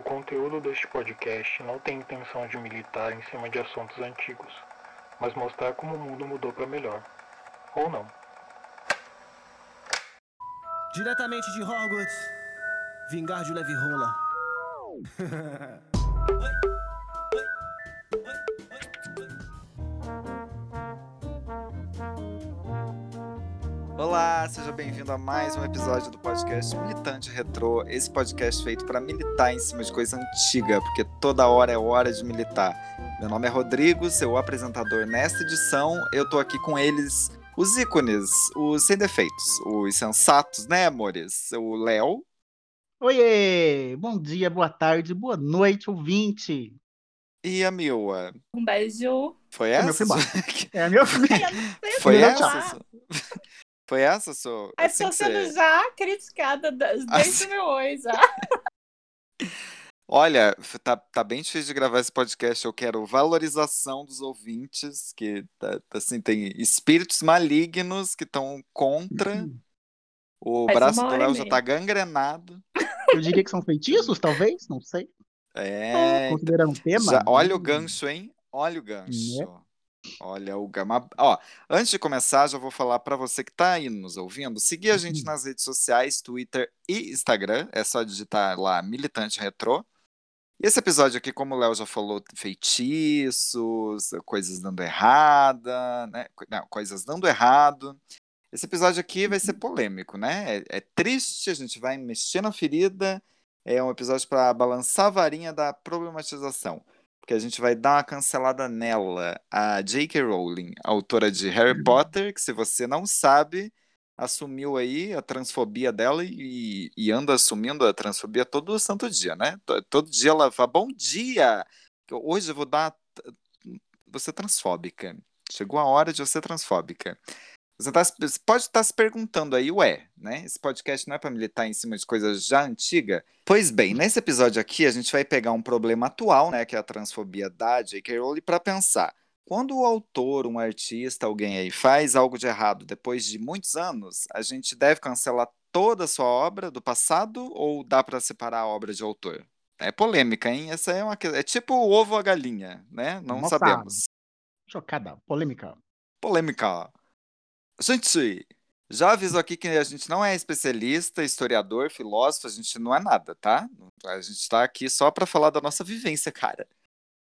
O conteúdo deste podcast não tem intenção de militar em cima de assuntos antigos, mas mostrar como o mundo mudou para melhor. Ou não. Diretamente de Hogwarts, vingar de Leve Rola. Olá, seja bem-vindo a mais um episódio do podcast Militante Retrô. Esse podcast feito para militar em cima de coisa antiga, porque toda hora é hora de militar. Meu nome é Rodrigo, seu apresentador nesta edição. Eu tô aqui com eles, os ícones, os sem defeitos, os sensatos, né, amores? O Léo. Oiê! Bom dia, boa tarde, boa noite, ouvinte. E a Mila. Um beijo. Foi É meu essa? sua- É meu Foi essa? Foi essa, sua? Eu assim sendo você- já criticada da- desde Assim- o meu oi, já. Olha, tá, tá bem difícil de gravar esse podcast. Eu quero valorização dos ouvintes, que tá- tá assim, tem espíritos malignos que estão contra. O Faz braço do Léo já tá gangrenado. Eu diria que são feitiços, talvez, não sei. É, Considerando o tema. já- olha o hum, gancho, hein? Olha o gancho. Né? Olha o gama. Ó, antes de começar, já vou falar pra você que tá aí nos ouvindo, seguir a gente Uhum. nas redes sociais, Twitter e Instagram. É só digitar lá Militante Retrô. E esse episódio aqui, como o Léo já falou, feitiços, coisas dando errada, né? Não, coisas dando errado. Esse episódio aqui vai ser polêmico, né? É, é triste, a gente vai mexer na ferida. É um episódio para balançar a varinha da problematização. Porque a gente vai dar uma cancelada nela. A J.K. Rowling, autora de Harry Potter, que se você não sabe, assumiu aí a transfobia dela e, e anda assumindo a transfobia todo santo dia, né? To- Todo dia ela fala, bom dia! que Hoje eu vou dar... Você é transfóbica. Chegou a hora de você ser transfóbica. Você tá pode estar se perguntando aí, ué, né? Esse podcast não é para militar em cima de coisas já antigas? Pois bem, nesse episódio aqui a gente vai pegar um problema atual, né, que é a transfobia da J.K. Rowling, para pensar. Quando o autor, um artista, alguém aí faz algo de errado depois de muitos anos, a gente deve cancelar toda a sua obra do passado ou dá para separar a obra de autor? É polêmica, hein? Essa é uma é tipo o ovo ou a galinha, né? Não Nossa. sabemos. Chocada, polêmica. Polêmica. Gente, já aviso aqui que a gente não é especialista, historiador, filósofo, a gente não é nada, tá? A gente tá aqui só pra falar da nossa vivência, cara.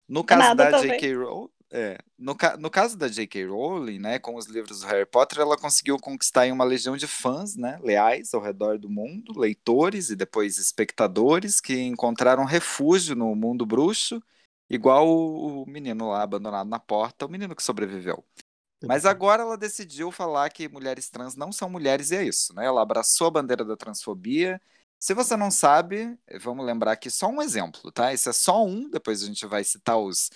No caso Nada da. J.K. Rowling, é, no, ca- no caso da J.K. Rowling, né, com os livros do Harry Potter, ela conseguiu conquistar uma legião de fãs, né, leais ao redor do mundo, leitores e depois espectadores que encontraram refúgio no mundo bruxo, igual o o menino lá abandonado na porta, o menino que sobreviveu. Mas agora ela decidiu falar que mulheres trans não são mulheres e é isso, né? Ela abraçou a bandeira da transfobia. Se você não sabe, vamos lembrar aqui só um exemplo, tá? Esse é só um, depois a gente vai citar os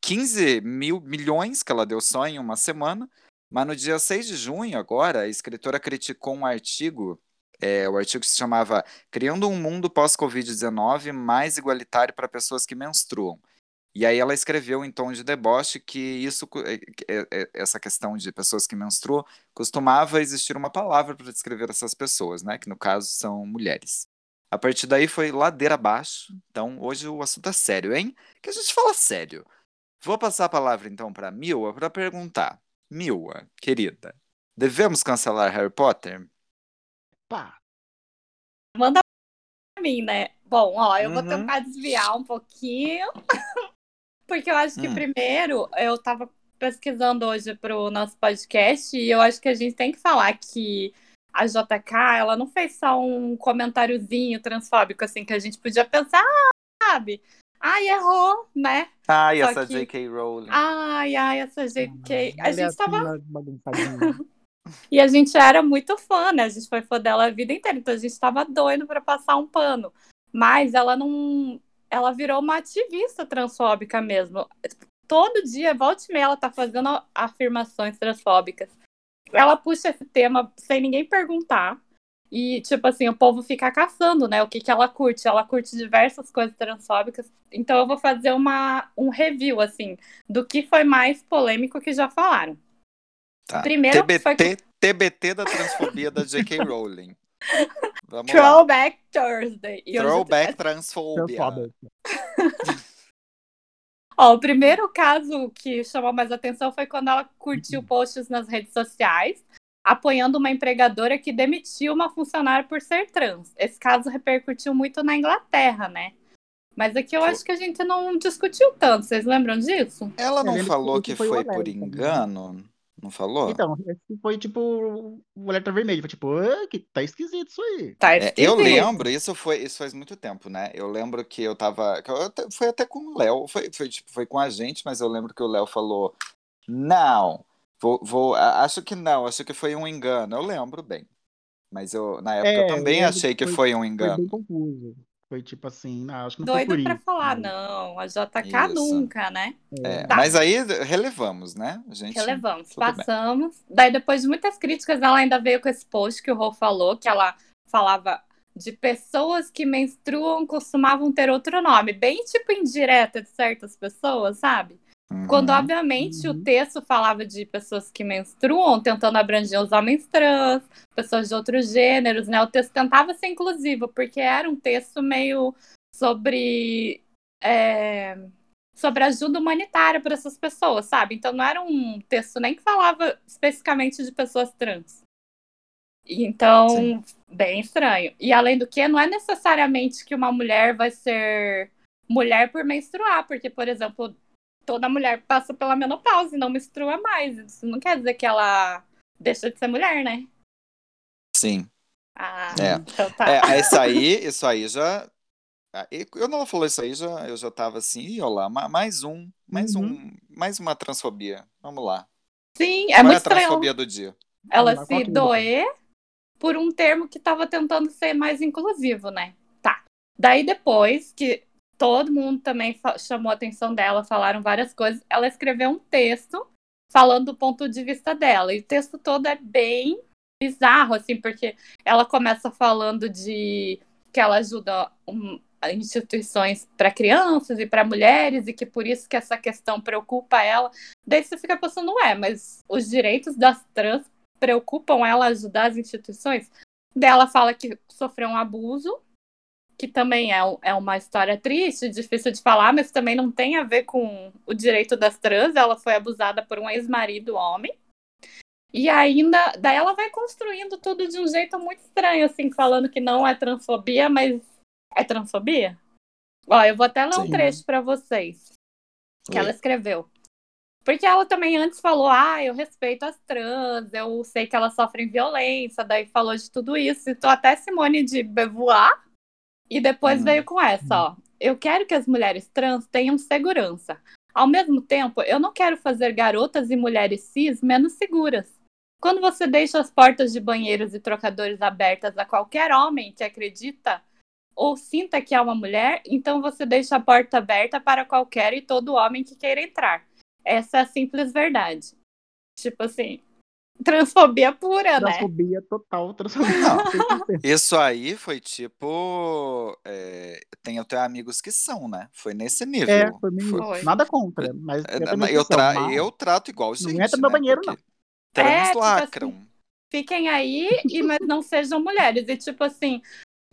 15 mil milhões que ela deu só em uma semana. Mas no dia 6 de junho, agora, a escritora criticou um artigo, é, o artigo se chamava Criando um Mundo Pós-Covid-19 Mais Igualitário para Pessoas que Menstruam. E aí ela escreveu em tom de deboche que isso, é- é- é- essa questão de pessoas que menstruam, costumava existir uma palavra para descrever essas pessoas, né? Que no caso são mulheres. A partir daí foi ladeira abaixo. Então hoje o assunto é sério, hein? Que a gente fala sério. Vou passar a palavra então para Mila para perguntar. Mila, querida, devemos cancelar Harry Potter? Pá, Manda pra mim, né? Bom, ó, eu vou Uhum. tentar desviar um pouquinho. Porque eu acho que Hum. primeiro eu tava pesquisando hoje pro nosso podcast e eu acho que a gente tem que falar que a JK, ela não fez só um comentáriozinho transfóbico, assim, que a gente podia pensar, ah, sabe? Ai, errou, né? Ai, Só essa que- J.K. Rowling. Ai, ai, essa JK. A gente tava. E a gente era muito fã, né? A gente foi fã dela a vida inteira, então a gente tava doido pra passar um pano. Mas ela não. Ela virou uma ativista transfóbica mesmo. Todo dia, volta e meia, ela tá fazendo afirmações transfóbicas. Ela puxa esse tema sem ninguém perguntar. E, tipo assim, o povo fica caçando, né? O que, que ela curte. Ela curte diversas coisas transfóbicas. Então eu vou fazer uma, um review, assim, do que foi mais polêmico que já falaram. Tá. Primeiro foi TBT, TBT da transfobia da J.K. Rowling. Vamos lá. Throwback Thursday. E Throwback transfobia. Ó, o primeiro caso que chamou mais atenção foi quando ela curtiu posts nas redes sociais apoiando uma empregadora que demitiu uma funcionária por ser trans. Esse caso repercutiu muito na Inglaterra, né? Mas aqui eu acho que a gente não discutiu tanto. Vocês lembram disso? Ela não É, falou que foi por engano? Não falou? Então, foi tipo o alerta vermelho. Foi tipo, "Ah, que tá esquisito isso aí. Tá É, eu esquisito. lembro, isso foi isso faz muito tempo, né? Eu lembro que eu tava. eu foi até com o Léo, foi, foi, tipo, foi com a gente, mas eu lembro que o Léo falou: Não, vou, vou. Acho que não, acho que foi um engano. Eu lembro bem. Mas eu, na época, eu É, eu também lembro achei que que foi um Foi engano. bem confuso. Foi tipo assim, não, acho que não foi Doido por pra isso. falar, mas- não. A JK Isso. nunca, né? É, Tá. Mas aí relevamos, né? A gente. Relevamos, tudo bem. passamos. Daí, depois de muitas críticas, ela ainda veio com esse post que o Rô falou, que ela falava de pessoas que menstruam costumavam ter outro nome, bem tipo indireta de certas pessoas, sabe? Quando, Uhum. obviamente, Uhum. o texto falava de pessoas que menstruam, tentando abranger os homens trans, pessoas de outros gêneros, né? O texto tentava ser inclusivo, porque era um texto meio sobre. é, sobre ajuda humanitária para essas pessoas, sabe? Então não era um texto nem que falava especificamente de pessoas trans. Então, Sim. bem estranho. E além do que, não é necessariamente que uma mulher vai ser mulher por menstruar, porque, por exemplo, toda mulher passa pela menopausa e não menstrua mais. Isso não quer dizer que ela deixa de ser mulher, né? Sim. Ah, É. então tá. É, isso aí, isso aí já. ah, e Quando ela falou isso aí, já, eu já tava assim, ih, olha lá, ma- mais um, mais Uhum. um, mais uma transfobia. Vamos lá. Sim, é Qual é muito a estranho transfobia do dia? ela Qual se é doer por um termo que estava tentando ser mais inclusivo, né? Tá. Daí depois que todo mundo também chamou a atenção dela, falaram várias coisas, ela escreveu um texto falando do ponto de vista dela. E o texto todo é bem bizarro, assim, porque ela começa falando de que ela ajuda um, instituições para crianças e para mulheres e que por isso que essa questão preocupa ela. Daí você fica pensando, ué, mas os direitos das trans preocupam ela ajudar as instituições? Daí ela fala que sofreu um abuso, que também é, é uma história triste, difícil de falar, mas também não tem a ver com o direito das trans. Ela foi abusada por um ex-marido homem. E ainda, daí ela vai construindo tudo de um jeito muito estranho, assim, falando que não é transfobia, mas é transfobia? Ó, eu vou até ler um Sim. trecho pra vocês que Oi. ela escreveu. Porque ela também antes falou, ah, eu respeito as trans, eu sei que elas sofrem violência, daí falou de tudo isso, citou até Simone de Beauvoir, e depois Hum. veio com essa, ó. Eu quero que as mulheres trans tenham segurança. Ao mesmo tempo, eu não quero fazer garotas e mulheres cis menos seguras. Quando você deixa as portas de banheiros e trocadores abertas a qualquer homem que acredita ou sinta que é uma mulher, então você deixa a porta aberta para qualquer e todo homem que queira entrar. Essa é a simples verdade. Tipo assim, transfobia pura, né? Transfobia total, transfobia. Não. 100%. Isso aí foi tipo. é, tem até amigos que são, né? Foi nesse nível. É, foi meio Foi. Nada contra, mas É, eu também eu, tra- mas- eu trato igual gente. entra no meu né? banheiro, Porque não. Trans É, tipo lacram. Fiquem aí, e, mas não sejam mulheres. E tipo assim,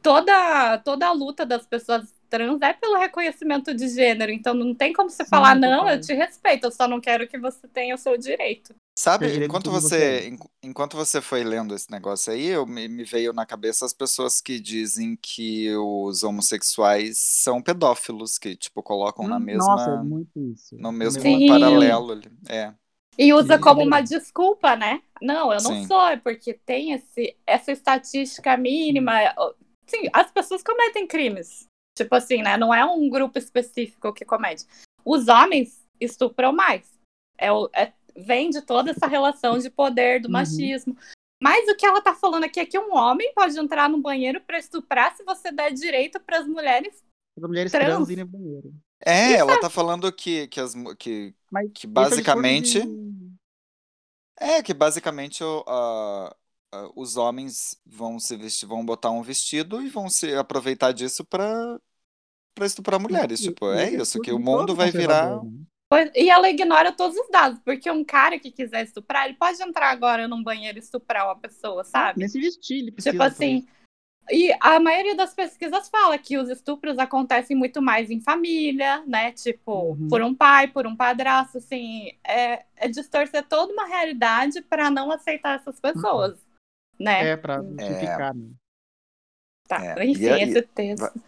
toda, toda a luta das pessoas trans é pelo reconhecimento de gênero. Então não tem como você Sim, falar, não, total. eu te respeito, eu só não quero que você tenha o seu direito. Sabe, direito enquanto você, você é. en- enquanto você foi lendo esse negócio aí, eu me, me veio na cabeça as pessoas que dizem que os homossexuais são pedófilos, que tipo colocam na Hum, mesma, Nossa, é muito isso. no mesmo Sim. paralelo ali. É, E usa E- como uma desculpa, né? Não, eu não Sim. sou, é porque tem esse, essa estatística mínima. Sim, as pessoas cometem crimes. Tipo assim, né? Não é um grupo específico que comete. Os homens estupram mais. É, o- é- vem de toda essa relação de poder, do Uhum. machismo. Mas o que ela tá falando aqui é que um homem pode entrar no banheiro pra estuprar se você der direito pras mulheres. As mulheres Trans. trans irem no banheiro. É, Isso ela tá falando que, que, as, que, Mas que é basicamente. de- É, que basicamente a- a- os homens vão se vestir, vão botar um vestido e vão se aproveitar disso pra, pra estuprar mulheres. e- Tipo, e é é o isso, que o mundo vai virar. né? E ela ignora todos os dados, porque um cara que quiser estuprar, ele pode entrar agora num banheiro e estuprar uma pessoa, sabe? Nem se vestir, ele precisa Tipo assim, e a maioria das pesquisas fala que os estupros acontecem muito mais em família, né? Tipo, Uhum. por um pai, por um padrasto, assim, é, é distorcer toda uma realidade para não aceitar essas pessoas, né? É, pra justificar, né? Tá, É, enfim, e aí- esse texto.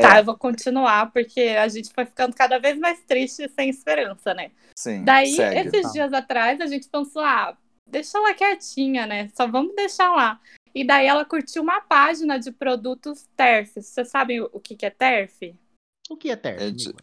É, Tá, eu vou continuar, porque a gente foi ficando cada vez mais triste e sem esperança, né? sim, Daí, segue. esses tá. dias atrás, a gente pensou, ah, deixa ela quietinha, né? Só vamos deixar lá. E daí ela curtiu uma página de produtos TERF. Vocês sabem o que, que é TERF? O que é terno? É de-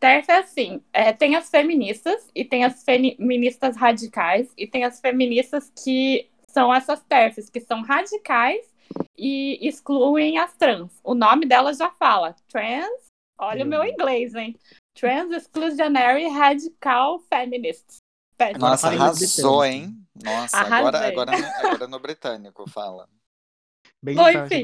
TERF é assim: é, tem as feministas e tem as feministas radicais e tem as feministas que são essas TERFs, que são radicais e excluem as trans. O nome delas já fala: trans. Olha o meu inglês, hein? Trans Exclusionary Radical Feminists. Nossa, arrasou, hein? Nossa, agora, agora, no- agora no britânico fala. Bem Bom, enfim.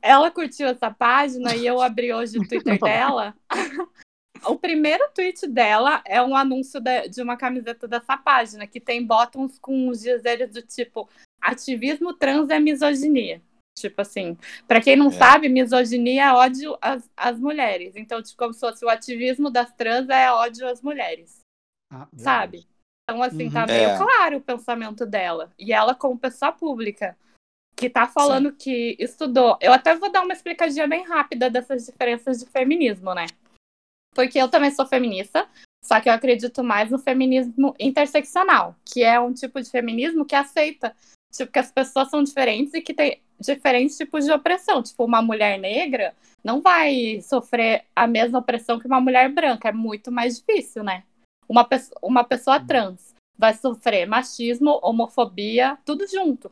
ela curtiu essa página e eu abri hoje o Twitter dela. O primeiro tweet dela é um anúncio de, de uma camiseta dessa página, que tem bottoms com os dizeres do tipo ativismo trans é misoginia. Tipo assim, pra quem não É. sabe, misoginia é ódio às, às mulheres. Então, tipo, como se fosse o ativismo das trans é ódio às mulheres Ah, sabe? Então, assim, tá Uhum. meio É. claro o pensamento dela. E ela, como pessoa pública, que tá falando que estudou. Eu até vou dar uma explicadinha bem rápida dessas diferenças de feminismo, né? Porque eu também sou feminista, só que eu acredito mais no feminismo interseccional, que é um tipo de feminismo que aceita, tipo, que as pessoas são diferentes e que tem diferentes tipos de opressão. Tipo, uma mulher negra não vai sofrer a mesma opressão que uma mulher branca, é muito mais difícil, né? Uma, pesso- uma pessoa trans vai sofrer machismo, homofobia, tudo junto.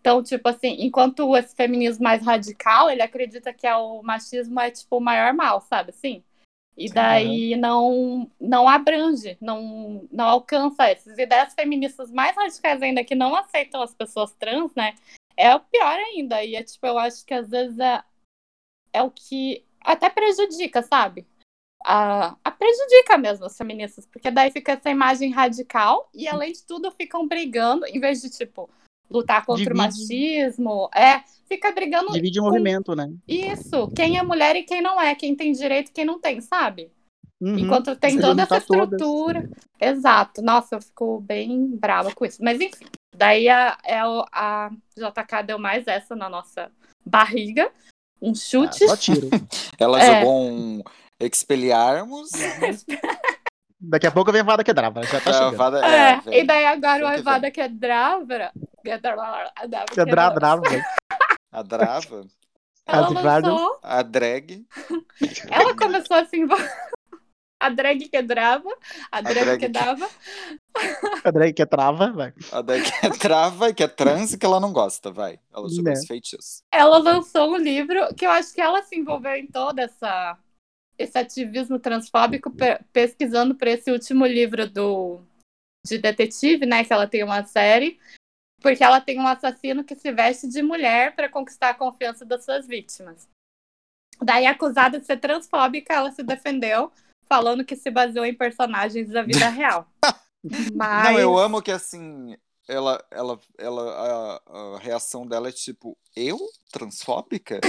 Então, tipo assim, enquanto esse feminismo mais radical, ele acredita que é o machismo é tipo o maior mal, sabe assim? E daí não não abrange, não não alcança essas ideias feministas mais radicais ainda que não aceitam as pessoas trans, né? É o pior ainda. E é tipo, eu acho que às vezes é, é o que até prejudica, sabe? A, a prejudica mesmo as feministas, porque daí fica essa imagem radical e além de tudo ficam brigando, em vez de tipo lutar contra o Divide. machismo, é, fica brigando Divide o movimento, né? isso, quem é mulher e quem não é, quem tem direito e quem não tem, sabe? Uhum. Enquanto tem Você toda essa todas. estrutura. Exato. Nossa, eu fico bem brava com isso. Mas enfim, daí a, é o- a JK deu mais essa na nossa barriga. Um Ah, chute. só tiro. Ela É. jogou um Expelliarmus. Daqui a pouco vem a Vada Quebrava, já tá chegando. Travada- É, é, vem. e daí agora o Vem que é. Quebrar, brava. A Drava, Ela lançou, a drag, ela começou assim. A drag que é drava, a drag, drag que que- dava. A drag que é trava, vai. a drag que é trava e que é trans e que ela não gosta, vai. Ela jogou Né. esse feitiço. ela lançou um livro que eu acho que ela se envolveu em toda essa esse ativismo transfóbico pe- pesquisando para esse último livro do de detetive, né, que ela tem uma série, porque ela tem um assassino que se veste de mulher para conquistar a confiança das suas vítimas. Daí, acusada de ser transfóbica, ela se defendeu, falando que se baseou em personagens da vida real. Mas Não, eu amo que assim, ela, ela, ela, a, a reação dela é tipo, eu? Transfóbica?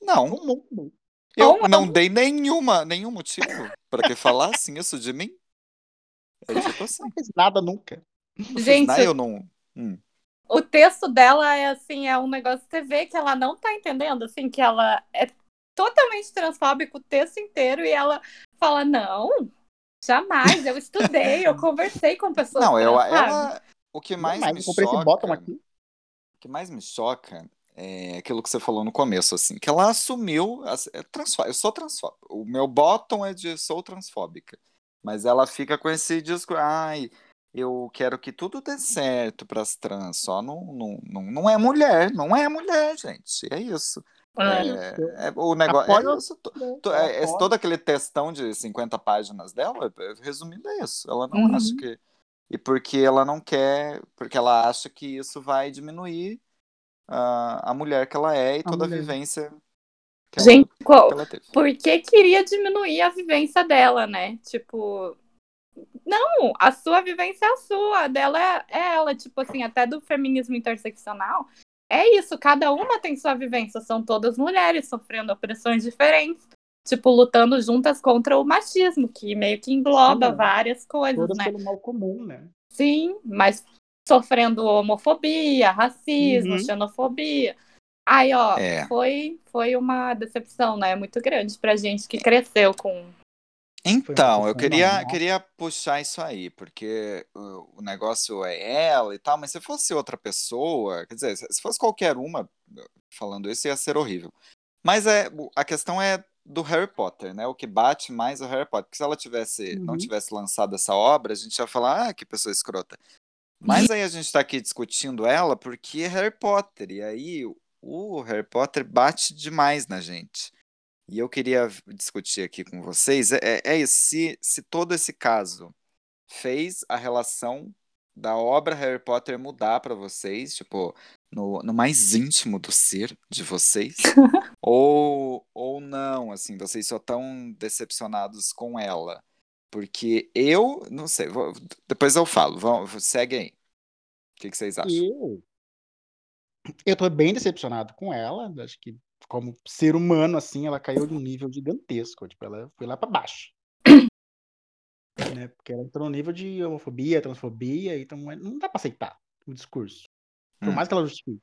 Não, Um mundo. Eu não dei nenhuma, nenhum motivo pra que falassem isso de mim. É tipo assim, Não fez nada nunca. gente, né, eu não... Hum. o texto dela é assim, é um negócio que você vê que ela não tá entendendo, assim, que ela é totalmente transfóbica o texto inteiro e ela fala, não, jamais, eu estudei, eu conversei com pessoas Não, eu, ela... O que mais Mas me eu comprei esse bottom choca... aqui. O que mais me choca é aquilo que você falou no começo, assim, que ela assumiu, as- é transfó- eu sou transfóbica, o meu bottom é de sou transfóbica, mas ela fica com esse disco, ai, eu quero que tudo dê certo para as trans, só não, não, não, não é mulher, não é mulher, gente, é isso. É, é- o negócio, é isso, to- to- é- todo aquele textão de 50 páginas dela, resumindo é isso, ela não Uhum. acha que e porque ela não quer, porque ela acha que isso vai diminuir a, a mulher que ela é e toda a mulher. vivência que, Gente, ela, qual- que ela teve. por que queria diminuir a vivência dela, né? Tipo, não, a sua vivência é a sua, a dela é, é ela, tipo assim, até do feminismo interseccional, é isso, cada uma tem sua vivência, são todas mulheres sofrendo opressões diferentes, tipo, lutando juntas contra o machismo, que meio que engloba Sim, várias coisas, Todas né? pelo mal comum, né? Sim, mas sofrendo homofobia, racismo, Uhum. xenofobia. Aí, ó, É. foi, foi uma decepção, né? Muito grande pra gente que cresceu com. Então, eu queria, queria puxar isso aí, porque o, o negócio é ela e tal, mas se fosse outra pessoa, quer dizer, se se fosse qualquer uma falando isso, ia ser horrível. Mas é, a questão é do Harry Potter, né? O que bate mais é o Harry Potter. Porque se ela tivesse, não Uhum. tivesse lançado essa obra, a gente ia falar, ah, que pessoa escrota. Mas aí a gente tá aqui discutindo ela porque é Harry Potter, e aí o Harry Potter bate demais na gente. E eu queria discutir aqui com vocês, é, é- é isso, se, se todo esse caso fez a relação da obra Harry Potter mudar pra vocês, tipo, no, no mais íntimo do ser de vocês, ou, ou não, assim, vocês só estão decepcionados com ela. Porque eu, não sei, vou- depois eu falo, vamos, segue aí. O que, que vocês acham? Eu, eu tô bem decepcionado com ela. Acho que, como ser humano, assim, ela caiu de um nível gigantesco. Tipo, ela foi lá pra baixo. né? Porque ela entrou no nível de homofobia, transfobia, então é- não dá pra aceitar o discurso. Por Hum. mais que ela justifique.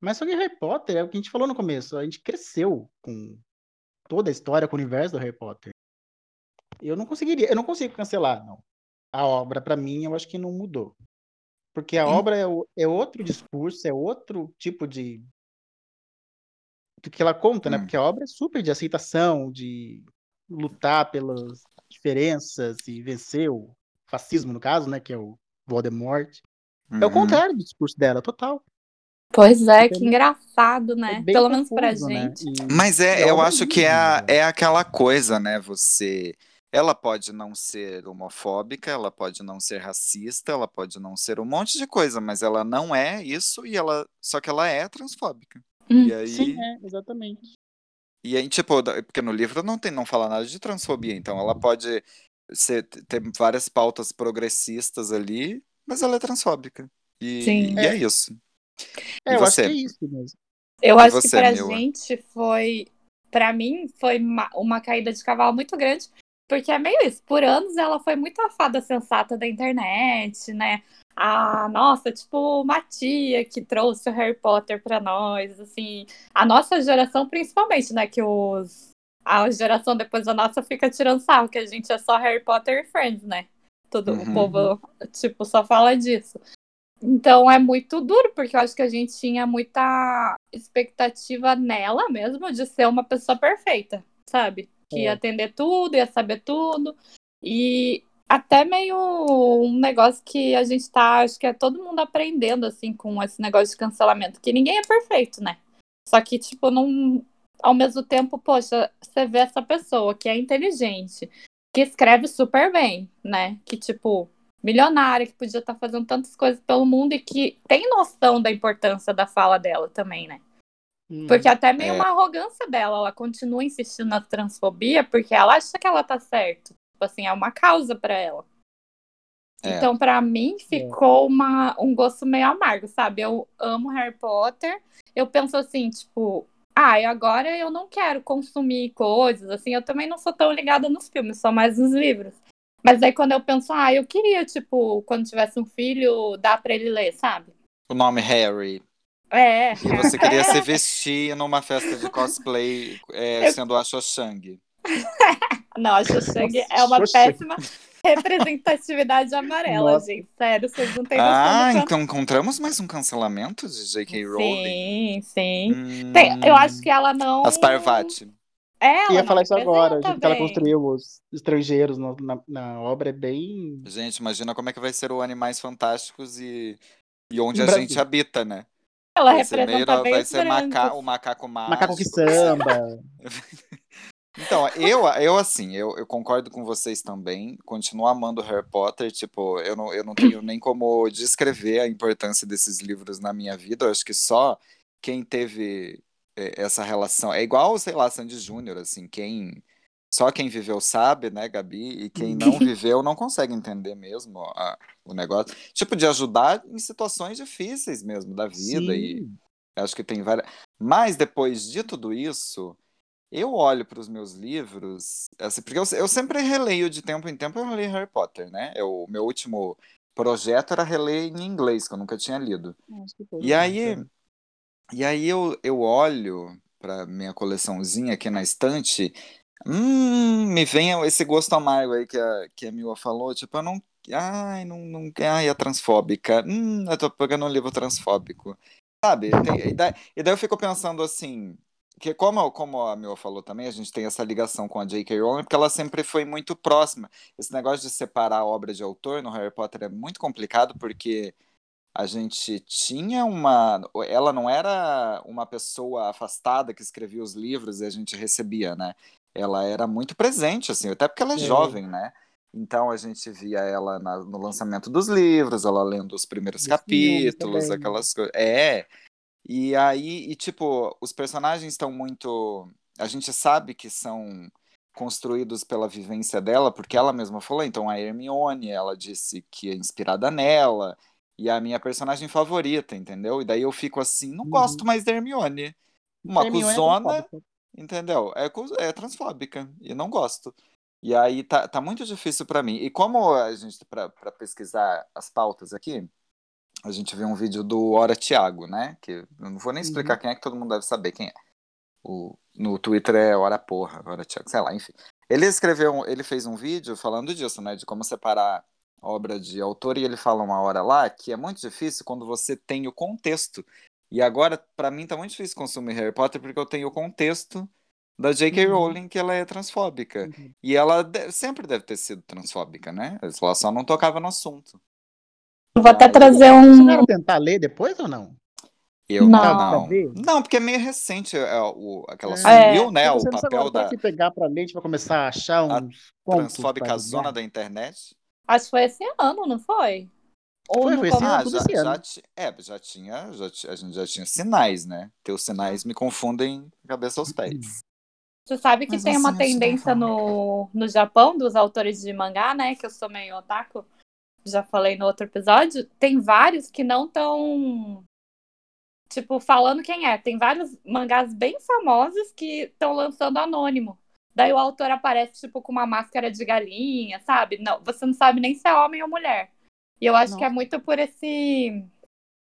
Mas só que Harry Potter é o que a gente falou no começo. A gente cresceu com toda a história, com o universo do Harry Potter. Eu não conseguiria, eu não consigo cancelar, não. A obra, pra mim, eu acho que não mudou. Porque a Hum. obra é, o- é outro discurso, é outro tipo de. do que ela conta, né? Hum. Porque a obra é super de aceitação, de lutar pelas diferenças e vencer o fascismo, no caso, né? Que é o Voldemort. É o Uhum. contrário do discurso dela, total. Pois é, que engraçado, É né? bem Pelo menos pra confuso, né? gente. E- Mas é, a eu acho que é, a- linda. é aquela coisa, né? Você. Ela pode não ser homofóbica, ela pode não ser racista, ela pode não ser um monte de coisa, mas ela não é isso e ela. Só que ela é transfóbica. Hum. E aí. Sim, é, exatamente. E aí, tipo, porque no livro não tem, não fala nada de transfobia, então ela pode ser, ter várias pautas progressistas ali, mas ela é transfóbica. E, Sim. e é isso. É, E eu acho você? que é isso mesmo. Eu E acho que você, pra Mila? gente foi. Pra mim, foi uma, uma caída de cavalo muito grande. Porque é meio isso. Por anos ela foi muito a fada sensata da internet, né? A nossa, tipo, uma tia que trouxe o Harry Potter pra nós, assim. A nossa geração, principalmente, né? Que os. A geração depois da nossa fica tirando sarro, que a gente é só Harry Potter e Friends, né? Todo Uhum. o povo, tipo, só fala disso. Então é muito duro, porque eu acho que a gente tinha muita expectativa nela mesmo de ser uma pessoa perfeita, sabe? Que ia É. atender tudo, ia saber tudo. E até meio um negócio que a gente tá, acho que é todo mundo aprendendo, assim, com esse negócio de cancelamento, que ninguém é perfeito, né? Só que, tipo, não. Ao mesmo tempo, poxa, você vê essa pessoa que é inteligente, que escreve super bem, né? Que, tipo, milionária, que podia estar fazendo tantas coisas pelo mundo e que tem noção da importância da fala dela também, né? Uhum. Porque até meio É. uma arrogância dela, ela continua insistindo na transfobia porque ela acha que ela tá certo. Tipo assim, é uma causa pra ela. É. Então, pra mim, ficou uma, um gosto meio amargo, sabe? Eu amo Harry Potter. Eu penso assim, tipo, ah, e agora eu não quero consumir coisas, assim, eu também não sou tão ligada nos filmes, só mais nos livros. Mas aí quando eu penso, ah, eu queria, tipo, quando tivesse um filho, dar pra ele ler, sabe? O nome Harry. É. E você queria se vestir numa festa de cosplay é, Eu- sendo a Xoxang. Não, a Xoxang é uma Xoxang. péssima representatividade amarela, Nossa. gente. Sério, vocês não têm noção Ah, então encontramos mais um cancelamento de J.K. Rowling. Sim, sim. Hum, Tem- eu acho que ela não. As Parvati. É, ela Eu ia falar isso agora, jeito que ela bem. construiu os estrangeiros no- na, na obra é bem. Gente, imagina como é que vai ser o Animais Fantásticos e, e onde No a Brasil. gente habita, né? Ela vai ser, meio, representa bem vai ser maca, o macaco mágico. Macaco que samba. Então, eu, eu assim, eu, eu concordo com vocês também. Continuo amando Harry Potter. Tipo, eu não, eu não tenho nem como descrever a importância desses livros na minha vida. Eu acho que só quem teve eh, essa relação. É igual, sei lá, Sandy Júnior, assim, quem. Só quem viveu sabe, né, Gabi? E quem não viveu não consegue entender mesmo a- o negócio. Tipo, de ajudar em situações difíceis mesmo da vida. E, Sim. Eu acho que tem várias. Mas depois de tudo isso, eu olho para os meus livros, assim, porque eu, eu, sempre releio de tempo em tempo, eu releio Harry Potter, né? O meu último projeto era reler em inglês, que eu nunca tinha lido. E aí, e aí eu, eu olho para minha coleçãozinha aqui na estante, hum, me vem esse gosto amargo aí que a, que a Mila falou, tipo, eu não, ai, não, não, ai, é transfóbica, hum, eu tô pegando um livro transfóbico, sabe? Tem, e, daí, e daí eu fico pensando assim, que como, como a Mila falou também, a gente tem essa ligação com a J.K. Rowling, porque ela sempre foi muito próxima. Esse negócio de separar a obra de autor no Harry Potter é muito complicado, porque a gente tinha uma. Ela não era uma pessoa afastada que escrevia os livros e a gente recebia, né? Ela era muito presente, assim, até porque ela é, é. jovem, né? Então a gente via ela na, no lançamento dos livros, ela lendo os primeiros capítulos, aquelas coisas. É. E aí, e tipo, os personagens estão muito. A gente sabe que são construídos pela vivência dela, porque ela mesma falou, então a Hermione, ela disse que é inspirada nela, e a minha personagem favorita, entendeu? E daí eu fico assim, não uhum. gosto mais da Hermione. Uma Hermione é cuzona, é entendeu? É, é transfóbica, e não gosto. E aí tá, tá muito difícil para mim. E como a gente, para pesquisar as pautas aqui, a gente viu um vídeo do Hora Thiago, né? Que eu não vou nem explicar uhum. quem é, que todo mundo deve saber quem é. O, no Twitter é Hora Porra, Hora Thiago, sei lá, enfim. Ele escreveu, ele fez um vídeo falando disso, né? De como separar obra de autor, e ele fala uma hora lá que é muito difícil quando você tem o contexto. E agora, para mim, tá muito difícil consumir Harry Potter porque eu tenho o contexto da J.K. Uhum. Rowling que ela é transfóbica. Uhum. E ela sempre deve ter sido transfóbica, né? Ela só não tocava no assunto. Vou até trazer um. Você tentar ler depois ou não? Eu não. Não, não porque é meio recente é, o, aquela é. sumiu, né? O papel da. Se pegar para ler, a gente vai começar a achar. A transfóbica zona da internet. Acho que foi esse ano, não foi? Ou foi, foi esse ano, ah, já, esse ano. Já, é, já tinha, já, a gente já tinha sinais, né? Teus sinais me confundem cabeça aos pés. Você sabe que Mas tem assim, uma tendência no, no Japão dos autores de mangá, né? Que eu sou meio otaku já falei no outro episódio, tem vários que não estão. Tipo, falando quem é. Tem vários mangás bem famosos que estão lançando anônimo. Daí o autor aparece, tipo, com uma máscara de galinha, sabe? Não, você não sabe nem se é homem ou mulher. E eu acho que é muito por esse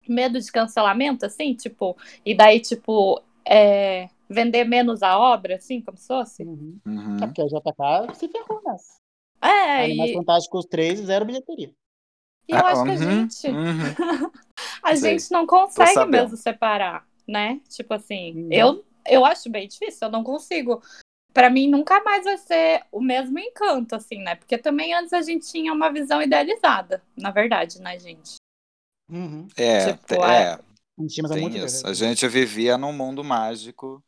medo de cancelamento, assim, tipo, e daí, tipo, é, vender menos a obra, assim, como se fosse. Uhum. Uhum. É porque a JK se ferrou nessa. É, Animais e... Fantásticos 3, zero bilheteria. E eu ah, acho que a uhum, gente. Uhum. a Sei. gente não consegue mesmo separar, né? Tipo assim, uhum. eu, eu acho bem difícil, eu não consigo. Para mim, nunca mais vai ser o mesmo encanto, assim, né? Porque também antes a gente tinha uma visão idealizada, na verdade, né, gente? Uhum. É, tipo, é. é. Tem isso. A gente vivia num mundo mágico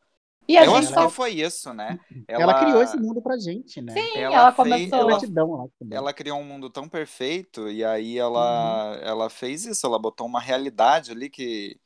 e eu acho só... que foi isso, né? Ela... ela... criou esse mundo pra gente, né? Sim, ela, ela começou. Fez... Ela... ela, criou um mundo tão perfeito e aí ela, uhum. ela fez isso, ela botou uma realidade ali que.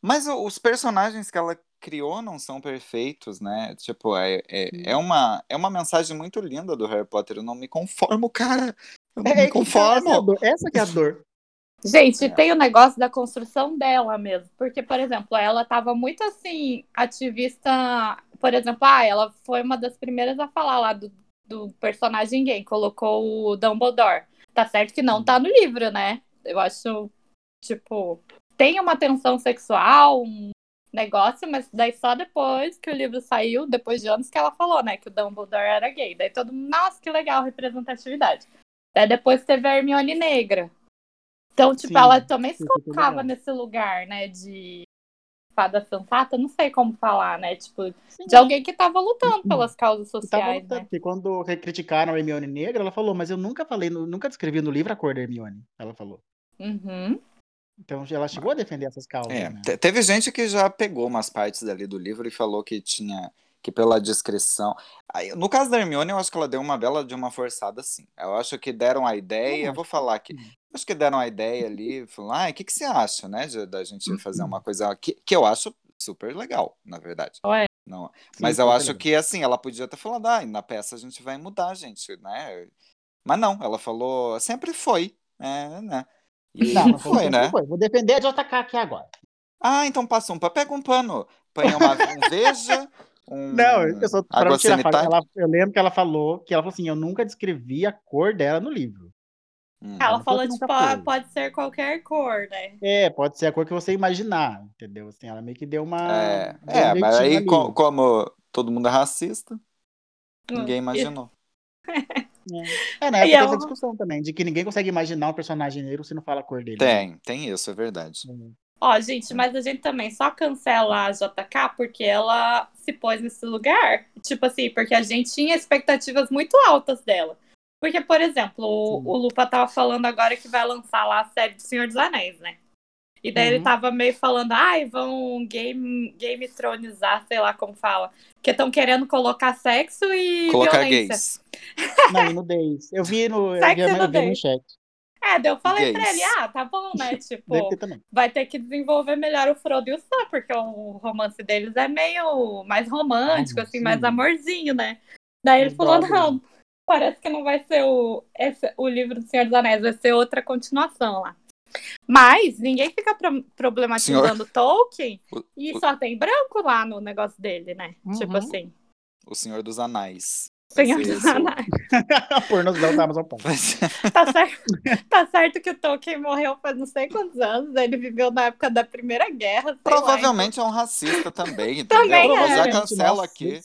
Mas os personagens que ela criou não são perfeitos, né? Tipo, é, é, é, uma, é uma mensagem muito linda do Harry Potter. Eu não me conformo, cara. Eu não é, me conformo. Essa que é a dor. Gente, é. tem o negócio da construção dela mesmo. Porque, por exemplo, ela estava muito assim, ativista. Por exemplo, ah, ela foi uma das primeiras a falar lá do, do personagem gay, colocou o Dumbledore. Tá certo que não tá no livro, né? Eu acho, tipo, tem uma tensão sexual, um negócio, mas daí só depois que o livro saiu, depois de anos que ela falou, né, que o Dumbledore era gay. Daí todo mundo, nossa, que legal, representatividade. Daí depois teve a Hermione negra. Então, tipo, Sim, ela também se colocava nesse lugar, né, de fada sensata, não sei como falar, né, tipo, Sim. de alguém que estava lutando uhum. pelas causas sociais, lutando, né. E quando criticaram a Hermione negra, ela falou, mas eu nunca falei, nunca descrevi no livro a cor da Hermione, ela falou. Uhum. Então ela chegou a defender essas causas. É, né? Teve gente que já pegou umas partes ali do livro e falou que tinha que pela descrição. No caso da Hermione, eu acho que ela deu uma bela de uma forçada, sim. Eu acho que deram a ideia, eu vou falar aqui. Acho que deram a ideia ali, falaram, ah, o que, que você acha, né, de, da gente fazer uma coisa que, que eu acho super legal, na verdade. Ué. Não, mas eu acho que, assim, ela podia ter falado, ah, na peça a gente vai mudar, gente, né? Mas não, ela falou, sempre foi, é, né? E não, não foi, né? Foi. Vou defender a JK aqui agora. Ah, então passa um pano. Pega um pano. Põe uma um veja, um Não, eu só pra água tirar ela, Eu lembro que ela falou que ela falou assim: eu nunca descrevi a cor dela no livro. Hum. Ela falou, tipo, ah, pode ser qualquer cor, né? É, pode ser a cor que você imaginar, entendeu? Assim, ela meio que deu uma. É, deu é, mas aí, co- como todo mundo é racista, ninguém Hum, imaginou. É, na época E tem ela- essa discussão também, de que ninguém consegue imaginar um personagem negro se não fala a cor dele. Tem, tem isso, é verdade. Ó, gente, mas a gente também só cancela a JK porque ela se pôs nesse lugar. Tipo assim, porque a gente tinha expectativas muito altas dela. Porque, por exemplo, o, o Lupa tava falando agora que vai lançar lá a série do Senhor dos Anéis, né? E daí ele Uhum. tava meio falando, ai, vão game, game tronizar, sei lá como fala. Que estão querendo colocar sexo e Colocar violência. gays. Não, e nudez. Eu vi no. Eu Sexo vi, e a- eu vi no chat. É, daí eu falei pra Gays. ele, ah, tá bom, né? Tipo, ter vai ter que desenvolver melhor o Frodo e o Sam, porque o romance deles é meio mais romântico, assim, mais Amorzinho. né? Daí ele falou, não, parece que não vai ser o, esse- o livro do Senhor dos Anéis, vai ser outra continuação lá. Mas ninguém fica pro- problematizando Tolkien O- e o- só tem branco lá no negócio dele, né? Uhum. Tipo assim, O Senhor dos Anais. Vai Senhor dos esse o- Anéis. Pornozão da Amazon Prime. vai ser- Tá certo, tá certo que o Tolkien morreu faz não sei quantos anos, ele viveu na época da Primeira Guerra. sei lá, Provavelmente é um racista também, entendeu? Também Mas é. já Provavelmente, cancela aqui.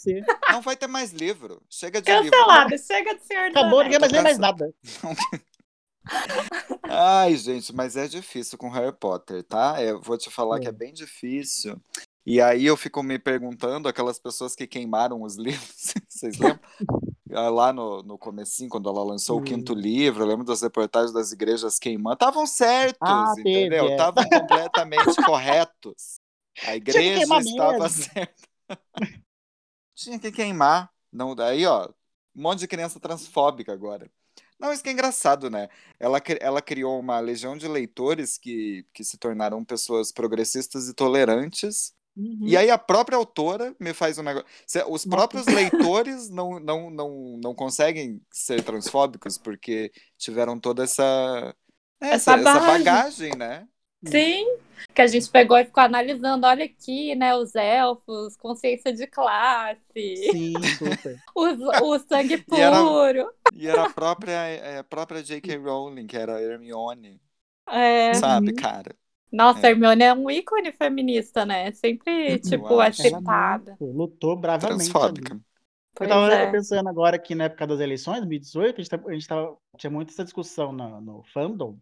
Não vai ter mais livro. Chega de livro. Cancelado, chega do Senhor dos Acabou, Anéis. ninguém mais lê Tô mais nada. Ai, gente, mas é difícil com Harry Potter, tá? Eu vou te falar que é É. bem difícil. E aí eu fico me perguntando, aquelas pessoas que queimaram os livros, vocês lembram? Ah, Lá no, no comecinho, quando ela lançou o Hum. quinto livro, eu lembro das reportagens das igrejas queimando. Estavam certos, Ah, entendeu? é. Estavam completamente corretos. A igreja queimar estava mesmo. certa. Tinha que queimar. Não, daí, ó, um monte de criança transfóbica agora. Não, isso que é engraçado, né? Ela, ela criou uma legião de leitores que, que se tornaram pessoas progressistas e tolerantes. Uhum. E aí a própria autora me faz um negócio. Os próprios leitores não, não, não, não conseguem ser transfóbicos porque tiveram toda essa, essa, Essa essa bagagem. bagagem, né? Sim, que a gente pegou e ficou analisando, olha aqui, né, os elfos, consciência de classe, Sim, super. os, o sangue E era- puro. E era a própria, é, a própria J.K. Rowling, que era a Hermione, É. sabe, Uhum. cara? Nossa, É. a Hermione é um ícone feminista, né? Sempre, tipo, é citada. Lutou bravamente. ali. Transfóbica. Eu tava é. pensando agora que na época das eleições, 2018, a gente, tava- a gente tava, tinha muito essa discussão no, no fandom,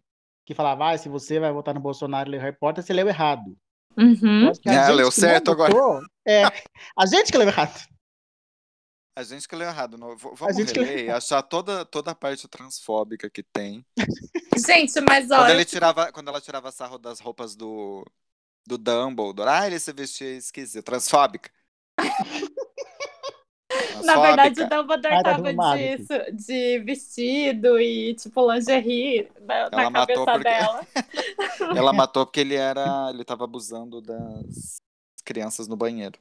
que falava, ah, se você vai votar no Bolsonaro e ler Harry Potter, você leu errado. Uhum. Eu acho que a Ah, gente leu certo agora. É, a gente que leu errado. A gente que leu errado. não- Vamos reler e achar toda, toda a parte transfóbica que tem. Gente, mas ó, Quando, ele tirava, quando ela tirava sarro das roupas do, do Dumbledore. Ah, ele se vestia esquisito. Transfóbica. Na verdade, o. Dumbledore tava arrumado de, de vestido e, tipo, lingerie na, na Ela matou cabeça porque- dela. Ela matou porque ele era. Ele tava abusando das crianças no banheiro.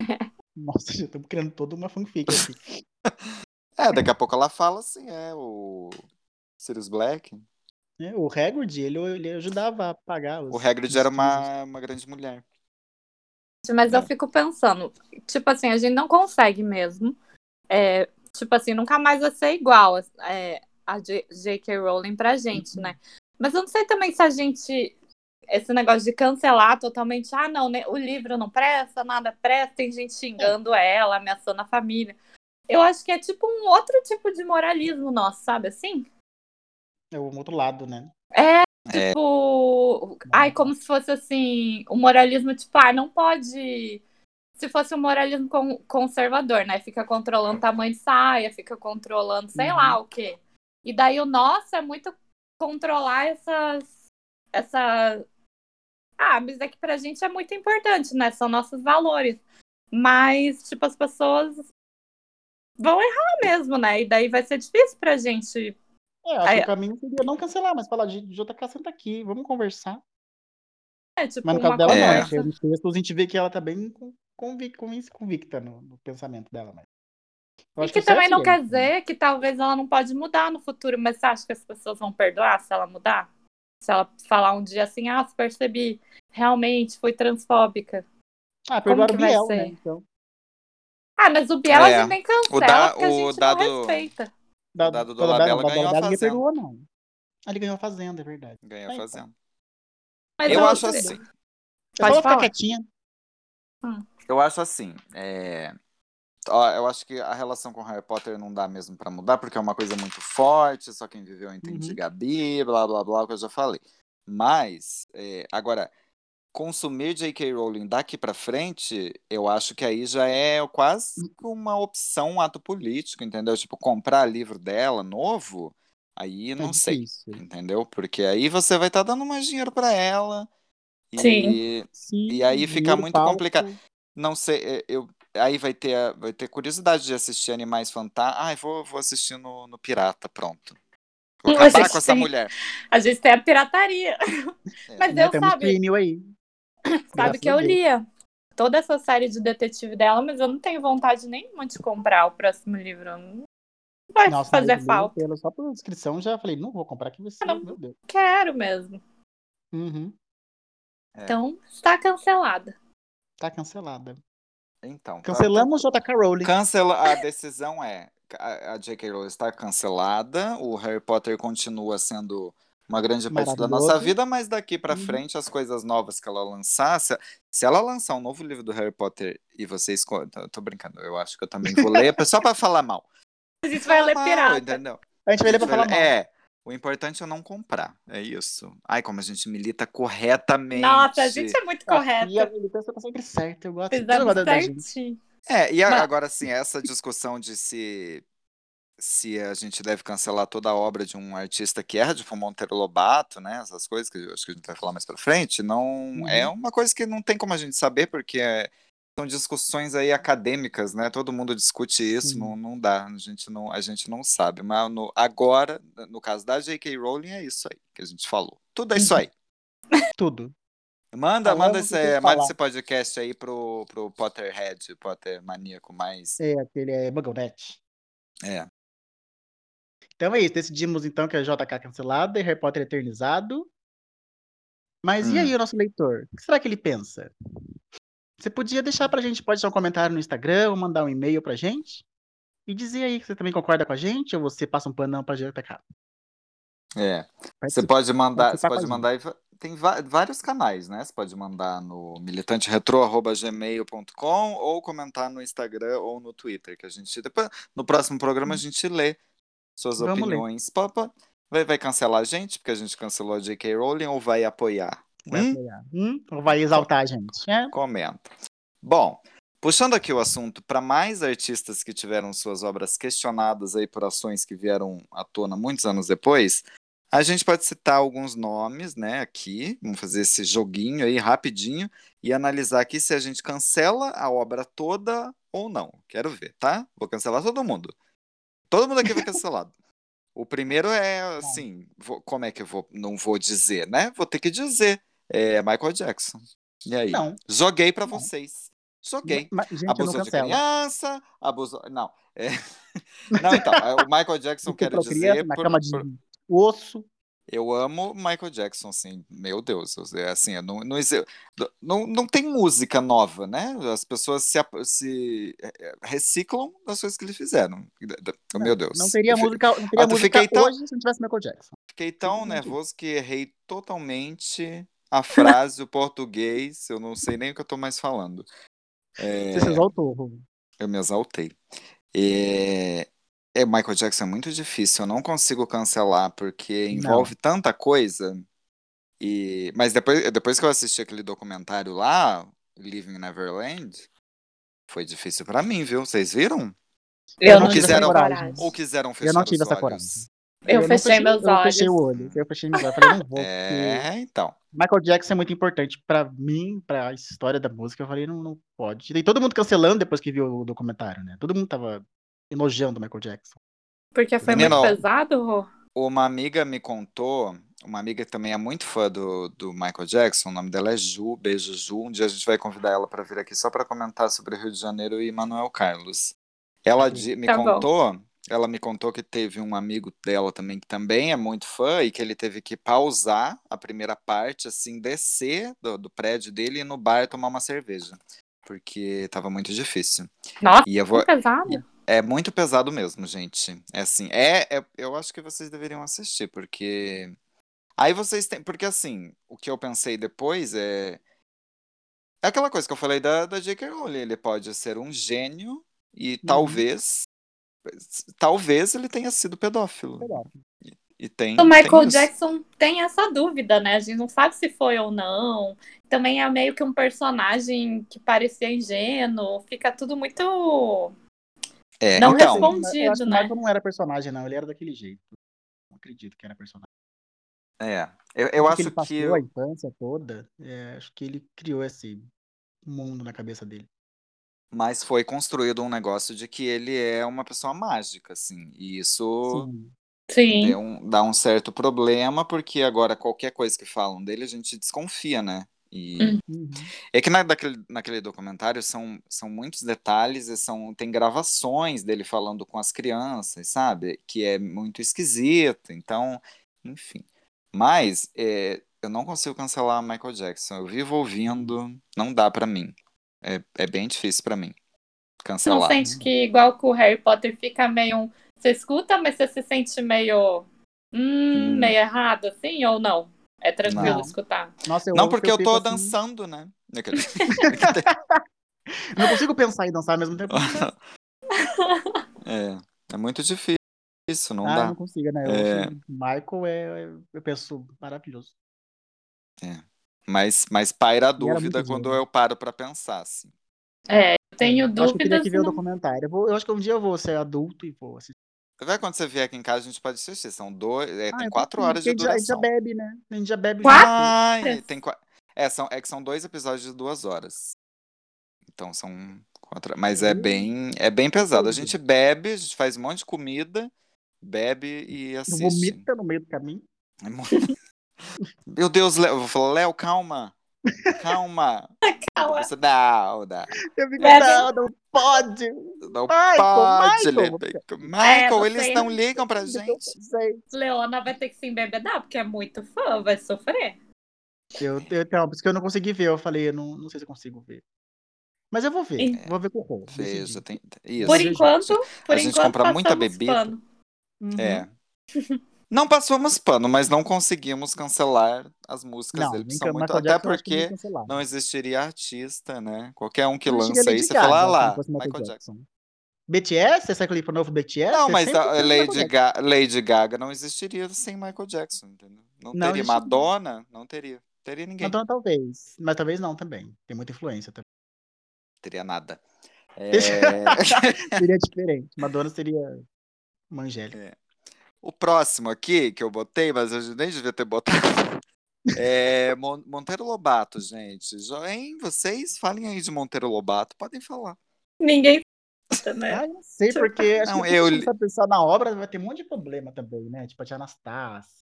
Nossa, já estamos criando toda uma fanfic aqui. É, daqui a pouco ela fala assim, é, o Sirius Black. É, o Hagrid, ele, ele ajudava a pagar os... O Hagrid era uma, uma grande mulher. Mas eu É. fico pensando, tipo assim, a gente não consegue mesmo. é, tipo assim, nunca mais vai ser igual é, a J.K. Rowling pra gente, né? Mas eu não sei também se a gente. Esse negócio de cancelar totalmente, ah, não, né, o livro não presta, nada presta, tem gente xingando ela, ameaçando a família. Eu acho que é tipo um outro tipo de moralismo nosso, sabe assim? É o outro lado, né? É, É. tipo. Ai, como se fosse assim. O moralismo, tipo, ah, não pode. Se fosse um moralismo con- conservador, né? Fica controlando o tamanho de saia, fica controlando sei Uhum. lá o quê. E daí o nosso é muito controlar essas. Essa. Ah, mas é que pra gente é muito importante, né? São nossos valores. Mas, tipo, as pessoas vão errar mesmo, né? E daí vai ser difícil pra gente É, acho Aí- que o caminho seria não cancelar, mas falar de JK senta aqui, vamos conversar. é, tipo, Mas no caso dela não, É. né? Porque nos textos a gente vê que ela tá bem convic- convic- convicta no, no pensamento dela. Mas... Eu E que o certo também não seria quer isso. dizer que talvez ela não pode mudar no futuro, mas você acha que as pessoas vão perdoar se ela mudar? Se ela falar um dia assim, ah, percebi, realmente fui transfóbica. Ah, Como perdoaram o que vai Biel, ser? né? Então, Ah, mas o Biel É, a gente nem cancela, o da- porque a o gente dado- não respeita. Da, dado do da- da- Labela da- ganhou a Fazenda. perdoou, não. Ele ganhou a Fazenda, é verdade. Ganha Aí, fazendo. Mas Eu eu- acho assim. Pode só ela ficar quietinha. Eu acho assim. é, ó, eu acho que a relação com Harry Potter não dá mesmo pra mudar, porque é uma coisa muito forte, só quem viveu entende Uhum. Gabi, blá blá blá, o que eu já falei. Mas, é, agora, consumir J.K. Rowling daqui pra frente, eu acho que aí já é quase uma opção, um ato político, entendeu? Tipo, comprar livro dela novo, aí não é sei. difícil. Entendeu? Porque aí você vai estar dando mais dinheiro pra ela. E Sim. Sim, E aí fica muito palco. complicado. não sei, é, eu aí vai ter a- vai ter curiosidade de assistir Animais Fantásticos. Ai, vou, vou assistir no, no Pirata, pronto. Vou A acabar com essa tem- mulher. A gente tem a pirataria. É. Mas eu, Temos sabe, prêmio aí. sabe Graças que eu lia toda essa série de detetive dela, mas eu não tenho vontade nenhuma de comprar o próximo livro. Não vai Nossa, fazer falta. Pela, só pela descrição já falei, não vou comprar que vai ser, Não. meu Deus. Quero mesmo. Uhum. É. Então, está cancelada. Tá cancelada. Então, tá- Cancelamos J.K. Rowling. Cancela, a decisão é a, a J.K. Rowling está cancelada, o Harry Potter continua sendo uma grande parte da nossa vida, mas daqui pra Uhum. frente as coisas novas que ela lançar, se, se ela lançar um novo livro do Harry Potter e vocês, tô, tô brincando, eu acho que eu também vou ler, só pra falar mal. A gente vai ler pirata. entendeu? A gente vai ler pra falar mal. É, o importante é não comprar, é isso. Ai, como a gente milita corretamente. Nossa, a gente é muito correta. E a militância tá sempre certa. Eu gosto gente. certinho. É, e a- Mas- agora sim, essa discussão de se se a gente deve cancelar toda a obra de um artista que erra, tipo Monteiro Lobato, né? Essas coisas que eu acho que a gente vai falar mais pra frente, não Uhum. é uma coisa que não tem como a gente saber, porque é- são discussões aí acadêmicas, né? Todo mundo discute isso, Sim. não, não dá, a gente não, a gente não sabe. Mas no- agora, no caso da J.K. Rowling, é isso aí que a gente falou. Tudo é isso Uhum. aí. Tudo. Manda, Falamos manda esse, manda falar. esse podcast aí pro, pro Potterhead, Potter maníaco mais. É, aquele é Mugglenet. É. Então é isso. Decidimos então que a JK cancelada e Harry Potter eternizado. Mas e Hum. aí o nosso leitor? O que será que ele pensa? Você podia deixar pra gente, pode deixar um comentário no Instagram ou mandar um e-mail pra gente. E dizer aí que você também concorda com a gente ou você passa um panão pra JK. É. Você pode mandar, você com pode mandar, tem vários canais, né? Você pode mandar no militanteretro@gmail.com ou comentar no Instagram ou no Twitter, que a gente depois no próximo programa a gente lê suas Vamos opiniões. Papa, vai, vai cancelar a gente porque a gente cancelou a J.K. Rowling ou vai apoiar? Vai Hum? apoiar. Hum? Ou vai exaltar a gente? É? Comenta. Bom, puxando aqui o assunto para mais artistas que tiveram suas obras questionadas aí por ações que vieram à tona muitos anos depois, a gente pode citar alguns nomes, né, aqui, vamos fazer esse joguinho aí rapidinho e analisar aqui se a gente cancela a obra toda ou não. Quero ver, tá? Vou cancelar todo mundo. Todo mundo aqui vai cancelado. O primeiro é assim, vou- como é que eu vou, não vou dizer, né? Vou ter que dizer, é Michael Jackson. E aí? Não. Joguei Não. vocês. Joguei. Mas, gente, Abusou de criança, abusou. Não. é- Não, então, é, o Michael Jackson, quero Estuprou criança dizer. na por- cama de por- osso. Eu amo Michael Jackson, assim, meu Deus, é assim, não, não, não, não tem música nova, né? As pessoas se, se é, é, reciclam das coisas que eles fizeram. Oh, meu Deus. Não teria música, não teria Ah, música fiquei tão- hoje se não tivesse Michael Jackson. Fiquei tão nervoso que errei totalmente a frase, o português, eu não sei nem o que eu tô mais falando. É, Você se exaltou, Rô. Eu me exaltei. É... é, Michael Jackson é muito difícil, eu não consigo cancelar, porque envolve tanta coisa. E... Mas depois, depois que eu assisti aquele documentário lá, Living Neverland, foi difícil pra mim, viu? Vocês viram? Eu não não tive tive essa coragem. Ou quiseram Eu fechar não tive os essa olhos? coragem. Eu, não fechei meus eu olhos. fechei o olho. Eu fechei meus olhos. Eu falei, não vou. porque É, então. Michael Jackson é muito importante pra mim, pra história da música. Eu falei, não, não pode. E todo mundo cancelando depois que viu o documentário, né? Todo mundo tava elogiando o Michael Jackson. Porque foi Menino, muito pesado, Rô? Uma amiga me contou, uma amiga que também é muito fã do, do Michael Jackson, o nome dela é Ju, beijo Ju. Um dia a gente vai convidar ela para vir aqui só para comentar sobre Rio de Janeiro e Manuel Carlos. Ela di- me Tá bom. contou ela me contou que teve um amigo dela também que também é muito fã e que ele teve que pausar a primeira parte, assim, descer do, do prédio dele e ir no bar tomar uma cerveja. Porque tava muito difícil. Nossa, E eu vou. que pesado. É muito pesado mesmo, gente. É assim, é, é- eu acho que vocês deveriam assistir, porque aí vocês têm, porque assim, o que eu pensei depois é é aquela coisa que eu falei da, da J.K. Rowling, ele pode ser um gênio e talvez talvez ele tenha sido pedófilo. E tem O tem Michael isso. Jackson tem essa dúvida, né? A gente não sabe se foi ou não. Também é meio que um personagem que parecia ingênuo. Fica tudo muito. É, não então, responde. eu acho que o né? Michael não era personagem, não. Ele era daquele jeito. Não acredito que era personagem. é, eu, eu O acho ele que passou a infância toda, é, acho que ele criou esse mundo na cabeça dele. mas foi construído um negócio de que ele é uma pessoa mágica, assim, e isso Sim. Sim. um- dá um certo problema, porque agora qualquer coisa que falam dele a gente desconfia, né? E Hum. Uhum. é que na, daquele, naquele documentário são, são muitos detalhes e são, tem gravações dele falando com as crianças, sabe? Que é muito esquisito, então, enfim. Mas é, eu não consigo cancelar Michael Jackson. Eu vivo ouvindo, não dá pra mim. É, é bem difícil pra mim Você não cancelar. sente que, igual com o Harry Potter, fica meio. um- Você escuta, mas você se sente meio. Hum, Hum. meio errado, assim, ou não? É tranquilo Não. escutar. Nossa, eu Não, porque eu penso tô assim, dançando, né? eu Não consigo pensar e dançar ao mesmo tempo. É, é muito difícil, não ah, eu dá. não consigo, né? Eu É. Michael é, eu penso maravilhoso. Mas, mas paira a dúvida quando eu paro pra pensar, assim. É, eu tenho Eu acho que eu teria dúvidas. que ver o não- documentário. Eu, vou- eu acho que um dia eu vou ser adulto e vou assistir. Vai quando você vier aqui em casa, a gente pode assistir. São dois, é, Ah, tem eu quatro prefiro, horas de já- A duração. gente já bebe, né? A gente já bebe. Quatro? tem qua- é, são, é que são dois episódios de duas horas. Então são quatro. Mas é Hum. bem, é bem pesado. A gente bebe, a gente faz um monte de comida, bebe e assiste. Vomita no meio do caminho. É Meu Deus, Léo, eu vou falar, Léo, calma. Calma. Calma. Você não, não. Eu fico, não, não pode. Não Michael, pode, Michael. Lebeco. Michael, você- eles não ligam pra gente. Leona vai ter que se embebedar, porque é muito fã, vai sofrer. Eu, eu, então, por isso que eu não consegui ver. Eu falei, eu não, não sei se eu consigo ver. Mas eu vou ver. É. Vou ver com o Rô. Veja, tem, isso. Por enquanto, por A gente enquanto compra muita bebida. pano. Uhum. É. Não passamos pano, mas não conseguimos cancelar as músicas Não, dele. são muito... Até Jackson porque não existiria artista, né? Qualquer um que Não lança aí, você fala, ah lá, Michael Jackson. BTS? Essa clipe novo BTS? Não, é mas 100% a Michael Lady, Jackson. Ga- Lady Gaga não existiria sem Michael Jackson, entendeu? Não, Não teria. Madonna, não teria. Teria ninguém. Então talvez. Mas talvez não também. Tem muita influência também. Teria nada. É... Seria diferente. Madonna seria uma Angélica. O próximo aqui, que eu botei, mas eu nem devia ter botado, é Mon- Monteiro Lobato, gente. Hein? Vocês falem aí de Monteiro Lobato, podem falar. Ninguém né? Ah, eu não sei, porque acho Não, que se eu pensar na obra, vai ter um monte de problema também, né? Tipo a Tia Anastácia.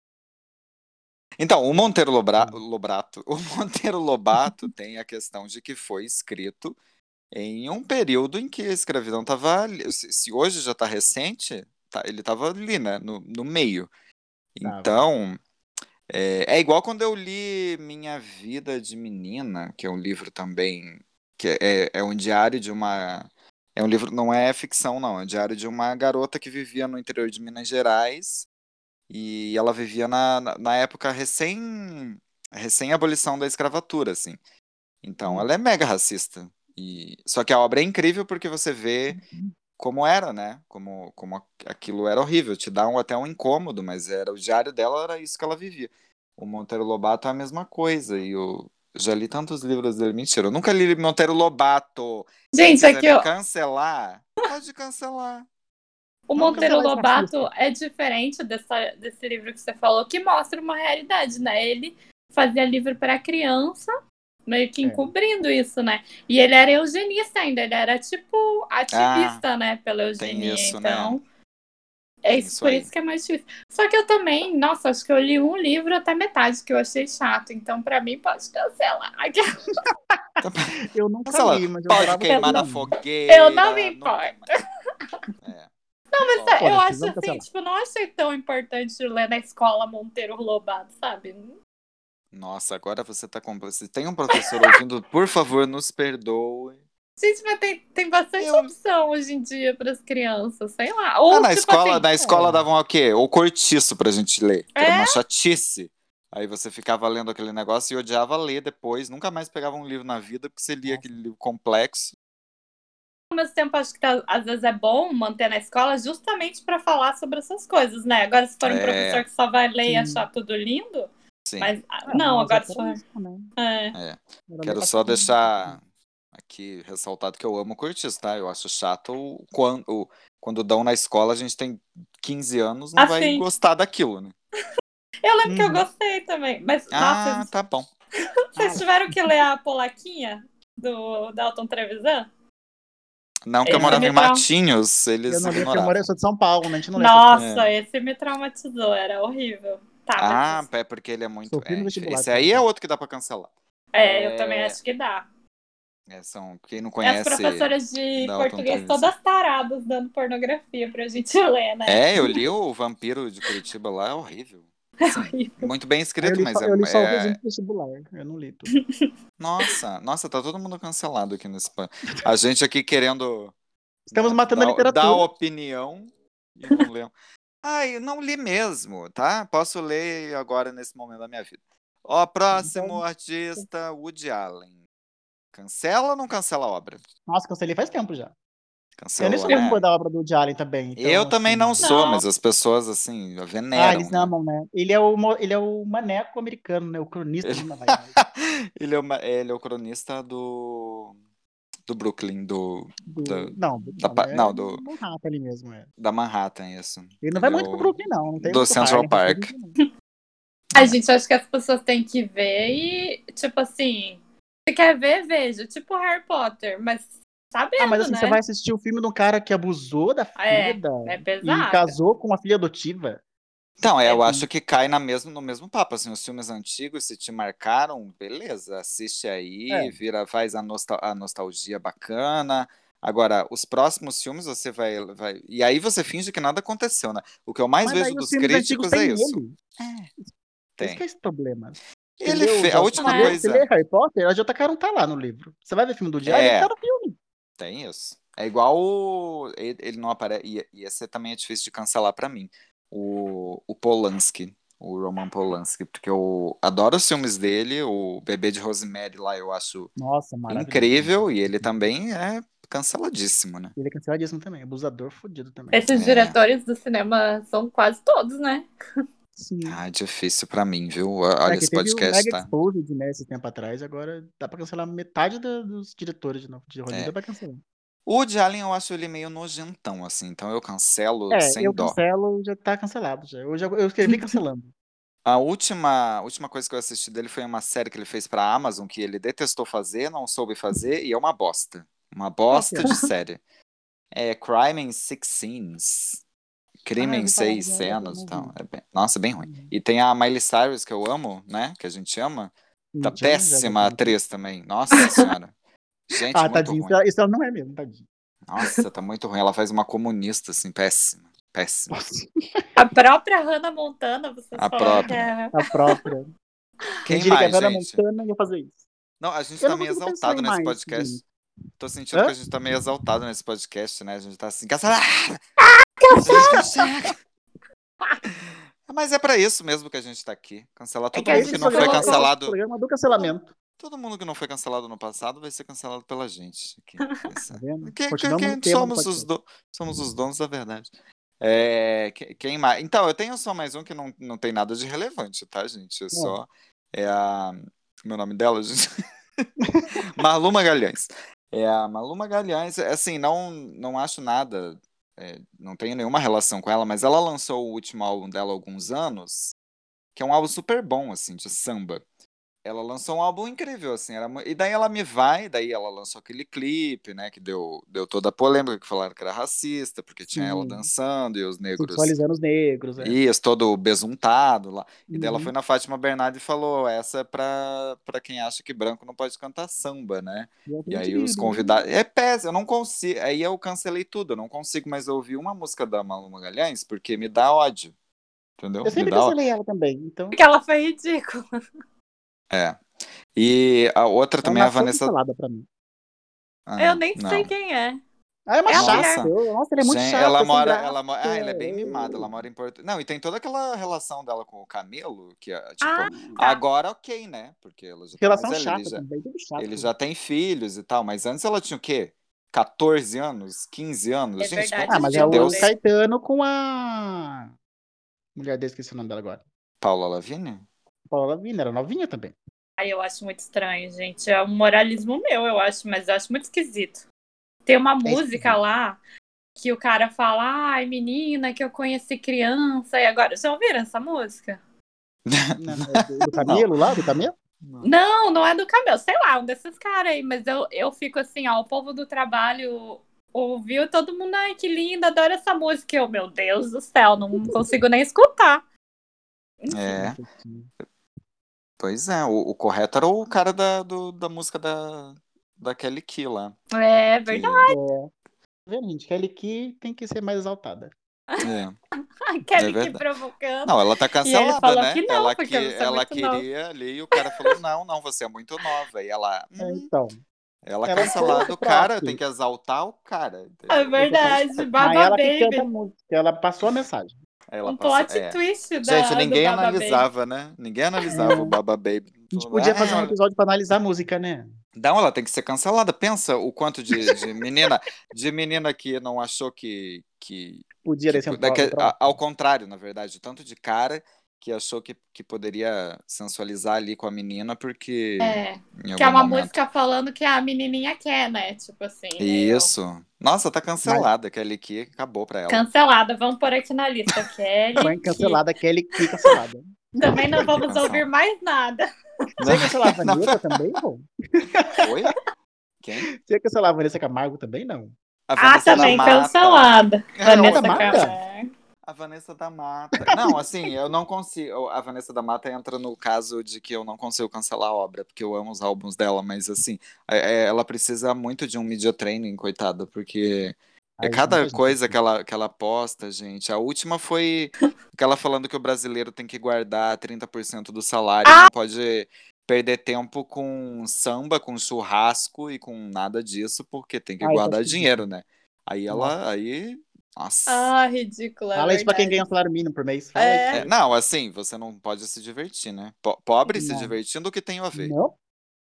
Então, o Monteiro Lobra- Lobrato, o Monteiro Lobato tem a questão de que foi escrito em um período em que a escravidão estava. Se hoje já está recente, tá- ele estava ali, né? No, no meio. Tava. Então, é, é igual quando eu li Minha Vida de Menina, que é um livro também, que é, é um diário de uma. É um livro, não é ficção, não, é um diário de uma garota que vivia no interior de Minas Gerais e ela vivia na, na, época recém, recém-abolição da escravatura, assim. Então, ela é mega racista. E, só que a obra é incrível porque você vê como era, né? Como, como aquilo era horrível, te dá um, até um incômodo, mas era o diário dela era isso que ela vivia. O Monteiro Lobato é a mesma coisa, e eu já li tantos livros dele. Mentira, eu nunca li Monteiro Lobato. Gente, Se aqui, ó, cancelar, pode cancelar. o Vamos Monteiro Lobato é diferente dessa, desse livro que você falou, que mostra uma realidade, né? Ele fazia livro para criança, meio que É. encobrindo isso, né? E ele era eugenista ainda, ele era tipo ativista, né, pela eugenia. isso, né? então, é Tem isso, isso por aí. isso que é mais difícil. Só que eu também, nossa, acho que eu li um livro até metade que eu achei chato, então pra mim pode cancelar. Eu nunca Cancela. li, mas eu Pode queimar na fogueira. Eu não me importo. É. Não, mas é, eu acho assim, cancelar. tipo, não achei tão importante ler na escola Monteiro Lobato, sabe? Nossa, agora você tá com. Se tem um professor ouvindo, por favor, nos perdoe. Gente, mas tem, tem bastante Eu- opção hoje em dia para as crianças, sei lá. Ou, Ah, na tipo escola, assim, na escola é. davam o quê? O cortiço pra gente ler. que Era É? uma chatice. Aí você ficava lendo aquele negócio e odiava ler depois. Nunca mais pegava um livro na vida, porque você lia aquele livro complexo. ao mesmo tempo, acho que tá- às vezes é bom manter na escola justamente para falar sobre essas coisas, né? Agora, se for um É. professor que só vai ler e achar tudo lindo, Sim. mas ah, Ah, não, mas agora é for. isso também. É. Era Quero só deixar aqui ressaltado que eu amo o cortiço, tá? Eu acho chato quando, quando dão na escola, a gente tem 15 anos, não Ah, vai gostar daquilo, né? Eu lembro que eu Uhum. gostei também. Mas, Ah, nossa, tá bom. vocês tiveram que ler a Polaquinha do Dalton Trevisan? Não, que eu Esse morava em Matinhos, eles Eu não li porque eu, moro, eu sou de São Paulo, né? A gente não. Nossa, É. esse me traumatizou, era horrível. Tá, Ah, mas- é porque ele é muito. É, esse também. aí é outro que dá pra cancelar. é, é- eu também acho que dá. É, são, quem não E as conhece. professoras de português todas taradas dando pornografia pra gente ler, né? É, eu li o Vampiro de Curitiba lá, é horrível. Assim, muito bem escrito, li, mas é, eu li só o é- vestibular. Eu não li tudo. Nossa, nossa, tá todo mundo cancelado aqui nesse. pa- A gente aqui querendo. Estamos né, matando a dar- literatura. Dar opinião e não lemos. Ah, eu não li mesmo, tá? Posso ler agora nesse momento da minha vida. Ó, próximo Então- artista, Woody Allen. Cancela ou não cancela a obra? Nossa, cancelei faz tempo já. Eu Cancelou, nem sou né? muito fã da obra do Woody Allen também. então, Eu também assim, não sou, Não. mas as pessoas, assim, veneram. Ah, eles né? amam, né? Ele é o, ele é o maneco americano, né? O cronista Ele- de Nova York. ele, é o, ele é o cronista do. Do Brooklyn, do, Do- Da- não, do- da não, é não, do- Manhattan ali mesmo, é. da Manhattan, isso. Ele não vai é muito pro o- Brooklyn, não. não tem do muito Central Park. A gente acha que as pessoas têm que ver e, tipo assim, se quer ver, veja. Tipo Harry Potter, mas sabendo, Ah, mas assim, né? você vai assistir o filme de um cara que abusou da É, filha É e pesado. casou com uma filha adotiva. Então, é, eu É. acho que cai na mesmo, no mesmo papo. Assim, os filmes antigos, se te marcaram, beleza, assiste aí, É. vira, faz a, nostal a nostalgia bacana. Agora, os próximos filmes você vai, vai. E aí você finge que nada aconteceu, né? O que eu mais Mas vejo dos críticos é isso. Esse Tem. que é esse problema. Você Ele fez. A última É. Você coisa. lê Harry Potter, a J.K. não tá lá no livro. Você vai ver filme do Diário, É. ele tá no filme. Tem isso. É igual ele, ele não aparece. E, e esse também é difícil de cancelar pra mim. O, o Polanski, o Roman Polanski, porque eu adoro os filmes dele. O Bebê de Rosemary lá eu acho Nossa, incrível e ele também é canceladíssimo, né? Ele é canceladíssimo também. Abusador fodido também. Esses É. diretores do cinema são quase todos, né? Sim. Ah, difícil pra mim, viu? Olha É que esse podcast, Mega tá? Exposed, né, esse tempo atrás, agora dá pra cancelar metade da- dos diretores de, novo, de Hollywood, É. dá pra cancelar. O Woody Allen eu acho ele meio nojentão, assim, então eu cancelo É, sem eu dó. cancelo, já tá cancelado já. Eu, já, eu escrevi cancelando. A última, última coisa que eu assisti dele foi uma série que ele fez pra Amazon, que ele detestou fazer, não soube fazer, e é uma bosta. Uma bosta de série. É Crime in Six Scenes. Crime Ah, em seis cenas e tal. vi. É bem- nossa, bem ruim. E tem a Miley Cyrus, que eu amo, né? Que a gente ama. Tá péssima atriz também. Nossa senhora. Gente, Ah, muito tadinho, isso ruim. ela, isso ela não é mesmo, tadinho. Nossa, tá muito ruim. Ela faz uma comunista, assim, péssima. Péssima. A própria Hannah Montana, vocês A falaram própria. que é... a própria. Quem diria mais, que a Hannah gente? Montana ia fazer isso. Não, a gente Eu tá meio consigo exaltado nesse mais, podcast. gente. Tô sentindo Hã? que a gente tá meio exaltado nesse podcast, né? A gente tá assim, cancelado! Mas é pra isso mesmo que a gente tá aqui. Cancelar todo que a mundo que não foi cancelado. programa do cancelamento, Todo mundo que não foi cancelado no passado vai ser cancelado pela gente. aqui. Tá vendo? Que, que, Continuamos que no tema do somos, os do- somos os donos da verdade. É, que- quem mais? Então, eu tenho só mais um que não, não tem nada de relevante, tá, gente? É só. É a. Meu nome dela, gente. Marlu Magalhães. É a Marlu Magalhães, assim, não, não acho nada. é, não tenho nenhuma relação com ela, mas ela lançou o último álbum dela há alguns anos, que é um álbum super bom, assim, de samba. Ela lançou um álbum incrível, assim, era, e daí ela me vai, daí ela lançou aquele clipe, né, que deu, deu toda a polêmica, que falaram que era racista, porque tinha ela Sim. dançando e os negros, Sexualizando os negros. É. isso, todo besuntado lá, e daí ela Uhum. foi na Fátima Bernardes e falou, essa é pra, pra quem acha que branco não pode cantar samba, né, e aí acredito, os né? convidados, é péssimo, eu não consigo, aí eu cancelei tudo, eu não consigo mais ouvir uma música da Malu Magalhães, porque me dá ódio, entendeu? Eu sempre cancelei ela também, então. Porque ela foi ridícula. É. E a outra Ela também é a Vanessa. cancelada pra mim. Ah, eu nem não. sei quem é. Ah, é uma É chata. Nossa, ele é muito Gente, chato. ela mora, ela mora, ah, ela é bem mimada, ela mora em Porto. Não, e tem toda aquela relação dela com o Camilo, que é, tipo, Ah, tá. agora ok, né? Porque ela já tá Relação chata ele já, também, chato. ele já tem filhos e tal, mas antes ela tinha o quê? 14 anos, 15 anos? É Gente, verdade, Ah, mas é o. Caetano com a. Mulher dele, esqueci o nome dela agora. Paula Lavigne? Paula Lavigne, era novinha também. Ai, eu acho muito estranho, gente. É um moralismo meu, eu acho, mas eu acho muito esquisito. Tem uma música esquisito. lá que o cara fala, ai, menina, que eu conheci criança, e agora. Já ouviram essa música? Não, do, do Camilo lá, do Camilo? Não, não é do Camelo, sei lá, um desses caras aí, mas eu, eu fico assim, ó, o povo do trabalho ouviu, todo mundo, ai, que linda, adoro essa música. Eu, meu Deus do céu, não consigo nem escutar. É, pois é, o, o correto era o cara da, do- da música da, da Kelly Key lá. É que- verdade, É. Gente? Kelly Key tem que ser mais exaltada. é. Kelly É que provocando. Não, ela tá cancelada, né? que não, ela você é ela muito nova. queria ali e o cara falou: não, não, você é muito nova. E ela, É, hum, então. ela ela cancelada o cara, tem que exaltar o cara. entendeu? É verdade, Baba ela que canta a Baby. música. Ela passou a mensagem. Ela Um passa- plot é. twist da, Gente, ninguém analisava, né? Ninguém analisava o Baba Baby. A gente podia fazer um episódio pra analisar a música, né? Não, ela tem que ser cancelada. Pensa o quanto de, de menina, de menina que não achou que, que, Podia que descer um a- ao contrário, na verdade, tanto de cara que achou que, que poderia sensualizar ali com a menina porque É, que é uma momento. música falando que a menininha quer, né? Tipo assim. né? Isso. Nossa, tá cancelada. Kelly Key acabou pra ela. Cancelada, vamos pôr aqui na lista. Kelly. Foi Key. cancelada, Kelly Key cancelada. Também não vamos ouvir mais nada. Você ia cancelar a Não. Vanessa também, pô? Oi? Quem? Você ia cancelar a Vanessa Camargo também, não? A Ah, também Mata. cancelada. É, Vanessa? Camargo. A Vanessa da Mata. Não, assim, eu não consigo. A Vanessa da Mata entra no caso de que eu não consigo cancelar a obra, porque eu amo os álbuns dela, mas assim, é- é- ela precisa muito de um media training, coitada, porque é cada coisa que ela, que ela posta, gente. A última foi aquela falando que o brasileiro tem que guardar 30% do salário, Ah! não pode perder tempo com samba, com churrasco e com nada disso, porque tem que Ai, guardar tá dinheiro, né? Aí ela, aí, nossa. Ah, ridícula. Fala é isso pra quem ganha um salário mínimo por mês. Fala É. isso. É, não, assim, você não pode se divertir, né? Po- Pobre se Não. divertindo, o que tem a ver? Não.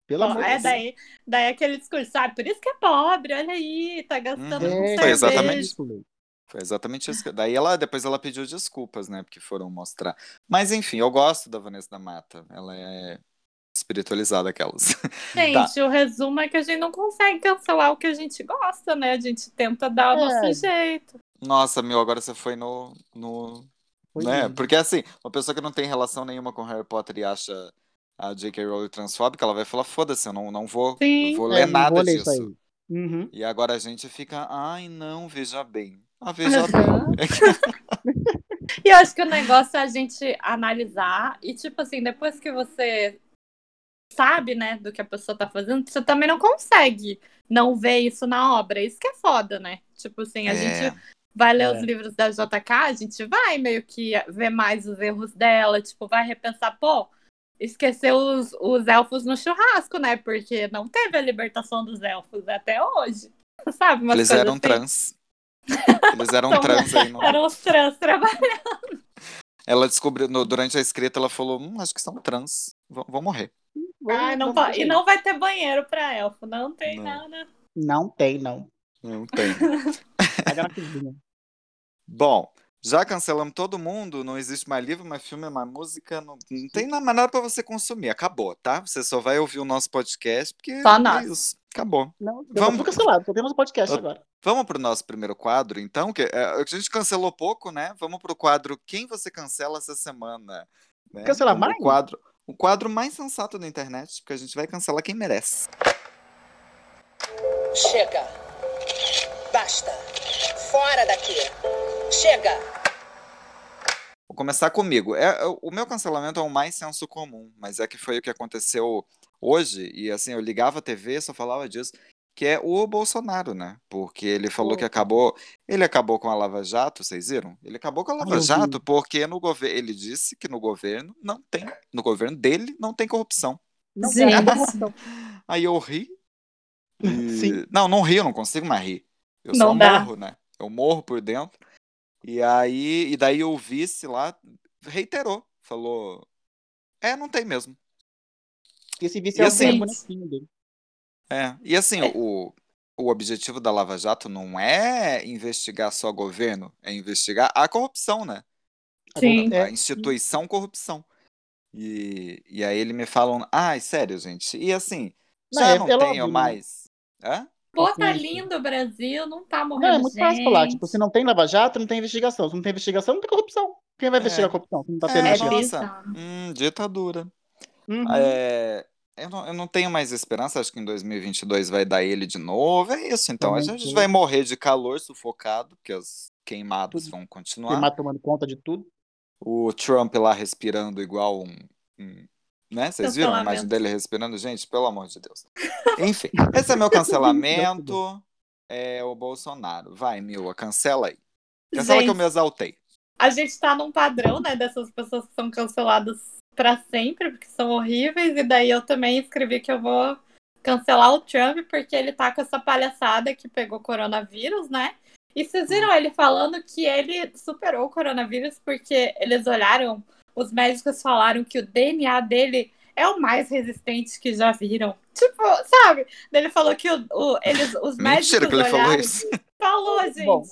Pelo amor de é Deus. daí, daí aquele discurso, sabe? Por isso que é pobre, olha aí, tá gastando Uhum. com É, Foi exatamente. ridículo. Foi exatamente isso. Daí ela, depois ela pediu desculpas, né? Porque foram mostrar. Mas enfim, eu gosto da Vanessa da Mata. Ela é espiritualizada, aquelas. Gente, o resumo é que a gente não consegue cancelar o que a gente gosta, né? A gente tenta dar o É. nosso jeito. Nossa, meu, agora você foi no. no Foi né? lindo. Porque assim, uma pessoa que não tem relação nenhuma com Harry Potter e acha a J.K. Rowling transfóbica, ela vai falar: foda-se, eu não, não vou, Sim. vou É, ler não nada vou ler disso. Uhum. E agora a gente fica, ai não, veja bem. Ah, veja Uhum. bem. E eu acho que o negócio é a gente analisar e, tipo assim, depois que você sabe, né, do que a pessoa tá fazendo, você também não consegue não ver isso na obra. Isso que é foda, né? Tipo assim, a É. gente vai ler É. os livros da JK, a gente vai meio que ver mais os erros dela, tipo, vai repensar, pô, esqueceu os, os elfos no churrasco, né? Porque não teve a libertação dos elfos até hoje. Sabe? Eles eram assim. trans. Eles eram São- trans aí. No... Eram os trans trabalhando. Ela descobriu, no- durante a escrita, ela falou: hum, acho que são trans. Vão, vão morrer. Ai, não ver. E não vai ter banheiro pra elfo, não tem Não. nada. Não tem, não. Não tem. Cozinha. Bom, já cancelamos todo mundo, não existe mais livro, mais filme, mais música, não, não tem mais nada pra você consumir. Acabou, tá? Você só vai ouvir o nosso podcast, porque Só é nós. isso. Acabou. Não, Vamos- Vamos... cancelado, só temos o podcast Eu- agora. Vamos pro nosso primeiro quadro, então, que é, a gente cancelou pouco, né? Vamos pro quadro Quem você cancela essa semana? Né? Cancelar mais? O quadro, o quadro mais sensato da internet, porque a gente vai cancelar quem merece. Chega. Basta. Fora daqui. Chega. Vou começar comigo. É, é- o meu cancelamento é o mais senso comum, mas é que foi o que aconteceu hoje, e assim, eu ligava a TV, só falava disso, que é o Bolsonaro, né? Porque ele falou que Opa. acabou, ele acabou com a Lava Jato, vocês viram? Ele acabou com a Lava vi. Jato porque no governo, ele disse que no governo não tem, no governo dele não tem corrupção. Não, é, não, Aí eu ri. e- Sim. Não, não ri, eu não consigo mais rir. Eu Não só dá. morro, né? Eu morro por dentro. E aí, e daí o vice lá reiterou, falou: "É, não tem mesmo". Esse vice E é o assim- bonequinho dele. É. E assim, o o objetivo da Lava Jato não é investigar só governo, é investigar a corrupção, né? Sim. A É, instituição corrupção. E, e aí ele me falam, ai, sério, gente. E assim, Não, já é- não é tenho óbvio, né? mais. Hã? Pô, tá Sim, sim. lindo o Brasil, não tá morrendo Não, é muito fácil falar. gente. Tipo, se não tem Lava Jato, não tem investigação. Se não tem investigação, não tem corrupção. Quem vai investigar É. a corrupção? Se não tá É, tendo É nossa. Hum, ditadura. Uhum. É, eu, não, eu não tenho mais esperança, acho que em 2022 vai dar ele de novo. É isso, então. A Também gente tô. vai morrer de calor sufocado, porque as queimadas Tudo. vão continuar. Queimar tomando conta de tudo. O Trump lá respirando igual um. um- né? Vocês viram a imagem dele respirando? Gente, pelo amor de Deus. Enfim, esse é meu cancelamento. É o Bolsonaro. Vai, Mila, cancela aí. Cancela que eu Gente, me exaltei. a gente tá num padrão, né, dessas pessoas que são canceladas pra sempre, porque são horríveis, e daí eu também escrevi que eu vou cancelar o Trump, porque ele tá com essa palhaçada que pegou coronavírus, né? E vocês viram ele falando que ele superou o coronavírus porque eles olharam, os médicos falaram que o DNA dele é o mais resistente que já viram. Tipo, sabe? Ele falou que o, o- eles, os médicos Mentira que ele falou olharam isso. Falou, gente. Bom.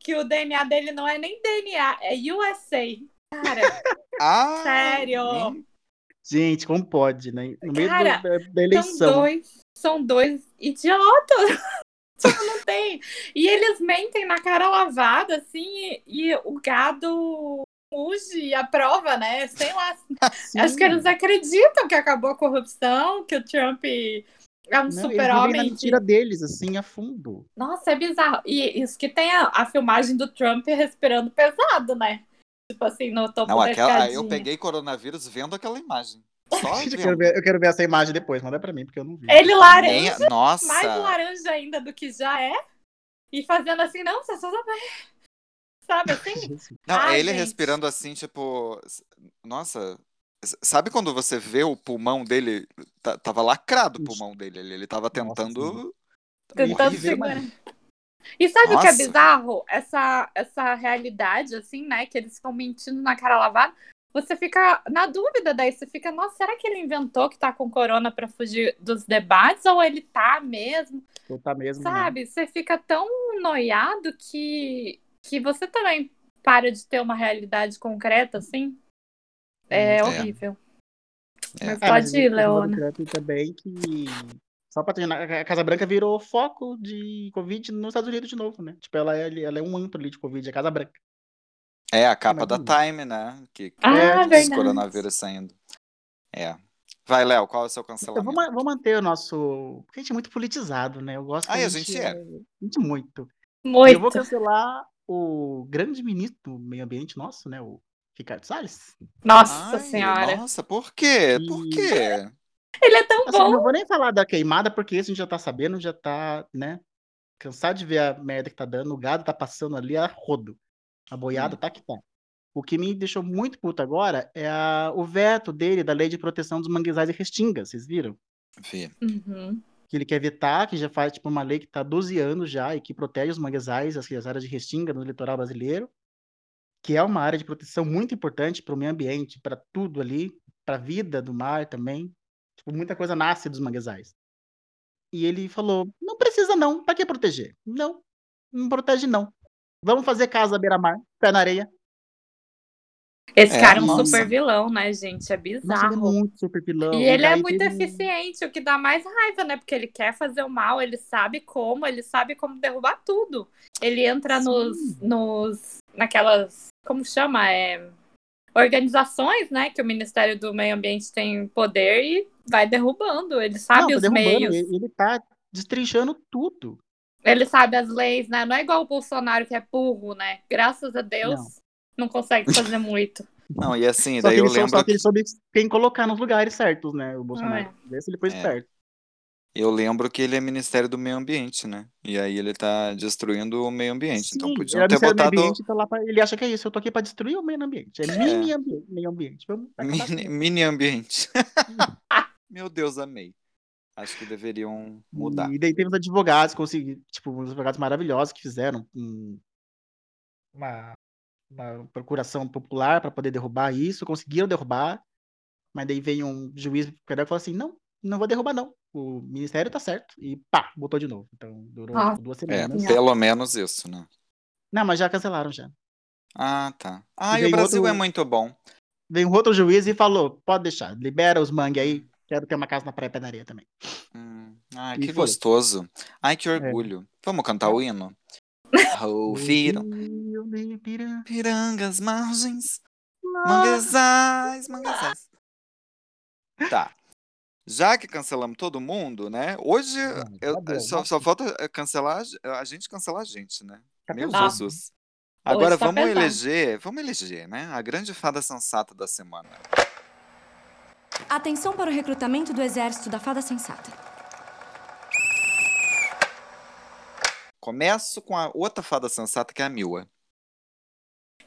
Que o DNA dele não é nem DNA, é USA. Cara, Ah! Sério? Gente, como pode, né? No meio do- Cara, da, da são eleição. dois, são dois idiotas. Tipo, não tem. E eles mentem na cara lavada, assim, e, e o gado muge e aprova, né? Sei lá. Sim. Acho que eles acreditam que acabou a corrupção, que o Trump é um super-homem. que- mentira deles, assim, a fundo. Nossa, é bizarro. E isso que tem a, a filmagem do Trump respirando pesado, né? Tipo assim, no topo Não, aquela, eu escadinha. peguei coronavírus vendo aquela imagem. Só Eu quero, ver, eu quero ver essa imagem depois, manda pra mim, porque eu não vi. Ele laranja, Nem- Nossa! mais laranja ainda do que já é. E fazendo assim, não, você só sabe. Sabe assim? Não, Ai, é ele gente. respirando assim, tipo. Nossa. Sabe quando você vê o pulmão dele? Tava lacrado o pulmão dele. Ele, ele tava Nossa tentando. Tentando Horrível, segurar. mano. E sabe o que é Nossa. bizarro? Essa, essa realidade, assim, né? Que eles ficam mentindo na cara lavada. Você fica na dúvida daí, você fica, nossa, será que ele inventou que tá com corona pra fugir dos debates? Ou ele tá mesmo? Tu tá mesmo. né? Sabe? Você fica tão noiado que, que você também para de ter uma realidade concreta, assim. É, É. horrível. É. Mas É, pode ir, Leona. Também que. Só pra terminar, a Casa Branca virou foco de Covid nos Estados Unidos de novo, né? Tipo, ela é, ela é um antro ali de Covid, a Casa Branca. É a capa da. Time, né? Que, que Ah, diz verdade. coronavírus saindo. É. Vai, Léo, qual é o seu Eu vou, cancelamento? ma- vou manter o nosso. Porque a gente é muito politizado, né? Eu gosto Ah, a a gente, gente é. a gente muito. E eu vou Muito. cancelar o grande ministro do meio ambiente nosso, né? O Ricardo Salles. Nossa Ai, senhora. Nossa, por quê? Por E- quê? Ele é tão Assim, bom. não vou nem falar da queimada, porque isso a gente já tá sabendo, já tá, né? Cansado de ver a merda que tá dando, o gado tá passando ali a rodo. A boiada Hum. tá que tá. O que me deixou muito puto agora é a- o veto dele da lei de proteção dos manguezais e restingas, vocês viram? Vi. Uhum. Que ele quer vetar, que já faz tipo uma lei que tá há 12 anos já e que protege os manguezais, as, as áreas de restinga no litoral brasileiro, que é uma área de proteção muito importante para o meio ambiente, para tudo ali, para a vida do mar também. Tipo, muita coisa nasce dos manguezais. E ele falou: não precisa não, para que proteger? Não, não protege não. Vamos fazer casa à beira-mar, pé na areia. Esse É, cara é um nossa. super vilão, né, gente? É Nossa, ele é bizarro. muito super pilão. E ele é muito teve eficiente, o que dá mais raiva, né? Porque ele quer fazer o mal, ele sabe como, ele sabe como derrubar tudo. Ele entra Sim. nos, nos. naquelas. Como chama? É. organizações, né, que o Ministério do Meio Ambiente tem poder e vai derrubando. Ele sabe Não, tá os meios. Ele, ele tá destrinchando tudo. Ele sabe as leis, né? Não é igual o Bolsonaro que é burro, né? Graças a Deus não, consegue fazer muito. Não, e assim, Só daí que, eu ele, só- lembro só que ele soube quem colocar nos lugares certos, né? O Bolsonaro. Ah, Esse ele foi É. esperto. Eu lembro que ele é Ministério do Meio Ambiente, né? E aí ele tá destruindo o meio ambiente. então Sim, podiam é ter Meio botado Ambiente, tá lá pra- ele acha que é isso. Eu tô aqui pra destruir o meio ambiente. É mini ambiente, meio ambiente. Vamos mini, isso. mini ambiente. Meu Deus, amei. Acho que deveriam mudar. E daí tem os advogados, consegui, tipo, uns advogados maravilhosos que fizeram um- uma, uma procuração popular para poder derrubar isso, conseguiram derrubar, mas daí veio um juiz federal e falou assim: não, não vou derrubar, não. O ministério tá certo. E pá, botou de novo. Então durou Ah, duas É, semanas. pelo menos isso, né? Não, mas já cancelaram já. Ah, tá. Ah, e o veio Brasil outro- é muito bom. Veio um outro juiz e falou: pode deixar, libera os mangue aí. Quero ter uma casa na Praia Pedaria também. Hum, ai, E que foda-se. gostoso. Ai, É. que orgulho. Vamos cantar o hino? Ouviram Rio de Ipiranga. pirangas, margens, manguezais, manguezais. Tá. Já que cancelamos todo mundo, né? Hoje eu- tá bom, só, só falta eh, cancelar a gente cancelar a gente, né? Tá Meu pesado. Jesus. Agora tá vamos pesado. eleger, vamos eleger, né? A grande fada sensata da semana. Atenção para o recrutamento do exército da Fada Sensata. Começo com a outra fada sensata que é a Mila.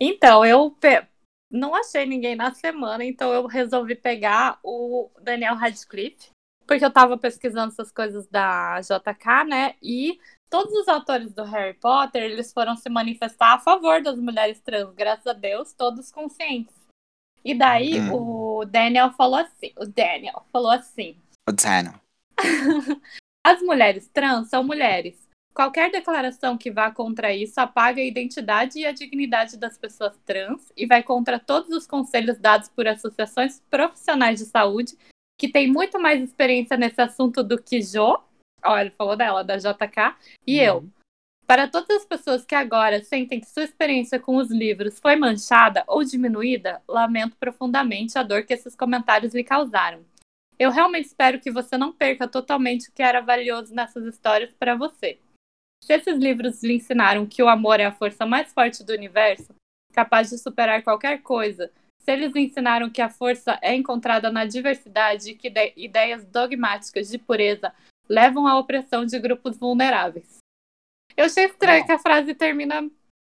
Então, eu pe- não achei ninguém na semana, então eu resolvi pegar o Daniel Radcliffe, porque eu tava pesquisando essas coisas da JK, né? E todos os autores do Harry Potter, eles foram se manifestar a favor das mulheres trans, graças a Deus, todos conscientes. E daí Hum. o Daniel falou assim, o Daniel falou assim: O Daniel. As mulheres trans são mulheres. Qualquer declaração que vá contra isso apaga a identidade e a dignidade das pessoas trans e vai contra todos os conselhos dados por associações profissionais de saúde que têm muito mais experiência nesse assunto do que Jo, ó, ele falou dela, da JK, e eu. Para todas as pessoas que agora sentem que sua experiência com os livros foi manchada ou diminuída, lamento profundamente a dor que esses comentários lhe causaram. Eu realmente espero que você não perca totalmente o que era valioso nessas histórias para você. Se esses livros lhe ensinaram que o amor é a força mais forte do universo, capaz de superar qualquer coisa, se eles ensinaram que a força é encontrada na diversidade e que ide- ideias dogmáticas de pureza levam à opressão de grupos vulneráveis. Eu achei estranho que a frase termina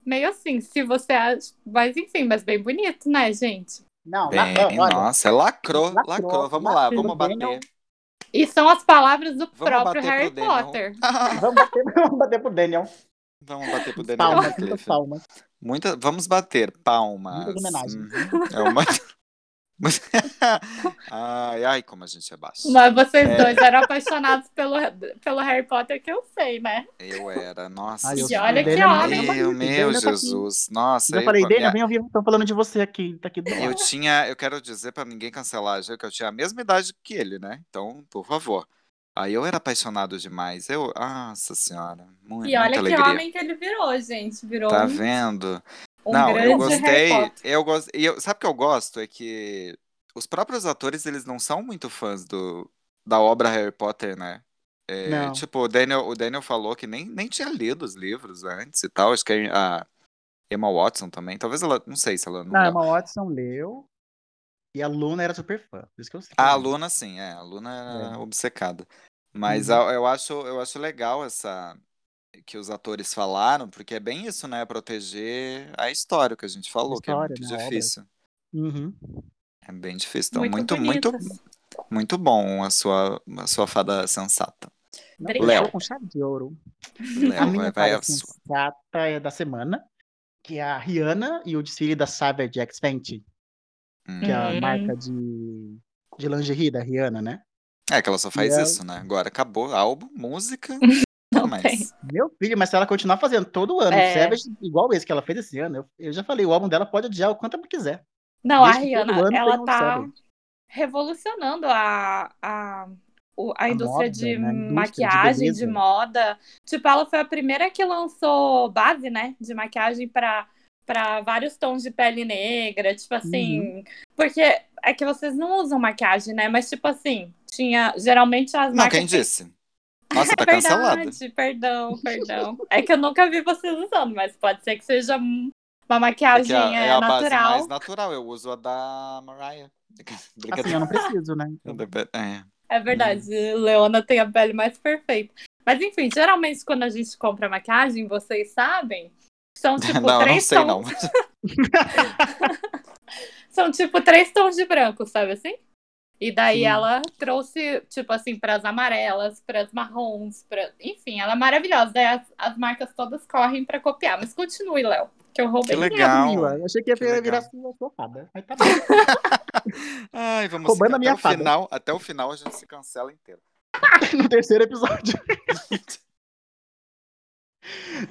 meio assim, se você acha. Mas enfim, mas bem bonito, né, gente? Não, Bem, olha, nossa, lacrou, Lacrou, lacrou. Vamos lá, vamos bater. E são as palavras do Vamos próprio Harry. Potter. vamos, bater, vamos bater pro Daniel. Vamos bater pro Daniel Palmas, palmas. Muita, vamos bater palmas. Muitas homenagens. Uhum. É uma... ai, ai, como a gente é baixo. Mas vocês É. dois eram apaixonados pelo, pelo Harry Potter, que eu sei, né? Eu era, nossa. Ai, eu E olha que homem. Meu, meu Daniel tá. Jesus. Nossa, eu- falei, Daniel, minha- vem ouvir, tô falando de você aqui, tá aqui do Eu tinha, eu quero dizer pra ninguém cancelar, já que eu tinha a mesma idade que ele, né? Então, por favor. Aí eu era apaixonado demais. Eu, nossa senhora, mu- E olha muita que alegria. homem que ele virou, gente. Virou Tá um, vendo? Um Não, grande eu gostei. Eu gosto. E eu, sabe o que eu gosto? É que os próprios atores, eles não são muito fãs do, da obra Harry Potter, né? É, Não. tipo, o Daniel, o Daniel falou que nem, nem tinha lido os livros antes e tal. Acho que a Emma Watson também. Talvez ela. Não sei se ela não. Não. Emma Watson leu. E a Luna era super fã. Por isso que eu sei. A Luna, sim, é. A Luna era É. obcecada. Mas Uhum. a- eu, acho, eu acho legal essa. Que os atores falaram, porque é bem isso, né? Proteger a história que a gente falou, história, que é né, muito a obra. difícil. Uhum. É bem difícil. Então, Muito muito, muito, muito bom a sua, a sua fada sensata. Fechou com chave de ouro. A Léo, minha vai, vai fada a sua. sensata é da semana, que é a Rihanna e o desfile da Savage X Fenty, Hum. que é a Hum. marca de, de lingerie da Rihanna, né? É que ela só faz E a- isso, né? Agora acabou álbum, música. Não Não tem. mais. Meu filho, mas se ela continuar fazendo todo ano, É. Savage, igual esse que ela fez esse ano, eu, eu já falei, o álbum dela pode adiar o quanto ela quiser. Não, a Desde todo Rihanna, ano ela tá Savage. revolucionando a, a, o- a, A indústria moda, de né? A indústria de maquiagem, de, beleza. moda. Tipo, ela foi a primeira que lançou base, né, de maquiagem pra pra vários tons de pele negra, tipo assim. Porque é que vocês não usam maquiagem, né? Mas, tipo assim, tinha. Geralmente as Não, marcas. quem disse? Nossa, tá É cancelada. verdade, perdão, perdão. É que eu nunca vi vocês usando, mas pode ser que seja um- uma maquiagem Porque é, é, é a base natural. mais natural. Eu uso a da Mariah. Assim, eu não preciso, né? É. É verdade, Leona tem a pele mais perfeita. Mas enfim, geralmente quando a gente compra maquiagem, vocês sabem, são tipo não, eu não três sei tons. não. São tipo três tons de branco, sabe assim? E daí Sim. ela trouxe, tipo assim, pras amarelas, pras marrons, pra... enfim, ela é maravilhosa. Daí as, as marcas todas correm pra copiar. Mas continue, Léo, que eu roubei. Que legal. Eu achei que ia Que legal. virar sua sofada. Mas tá bom. Ai, vamos Roubando seguir a minha até o fada. final. Até o final a gente se cancela inteiro. no terceiro episódio.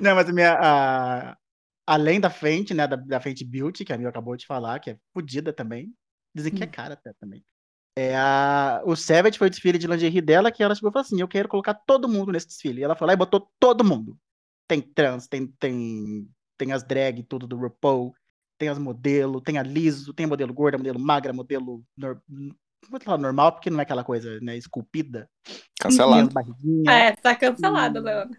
Não, mas a minha. a- Além da Fenty, né? Da, da Fenty Beauty, que a minha acabou de falar, que é fodida também. Dizem que é cara até também. É a... O Savage foi o desfile de lingerie dela, que ela chegou e falou assim: Eu quero colocar todo mundo nesse desfile. E ela foi lá e botou todo mundo. Tem trans, tem, tem, tem as drag, tudo do RuPaul, tem as modelos, tem a liso, tem a modelo gorda, modelo magra, modelo. Nor... Não vou falar normal, porque não é aquela coisa, né? Esculpida. Tem as Cancelado. É, tá cancelado, Hum. Leona.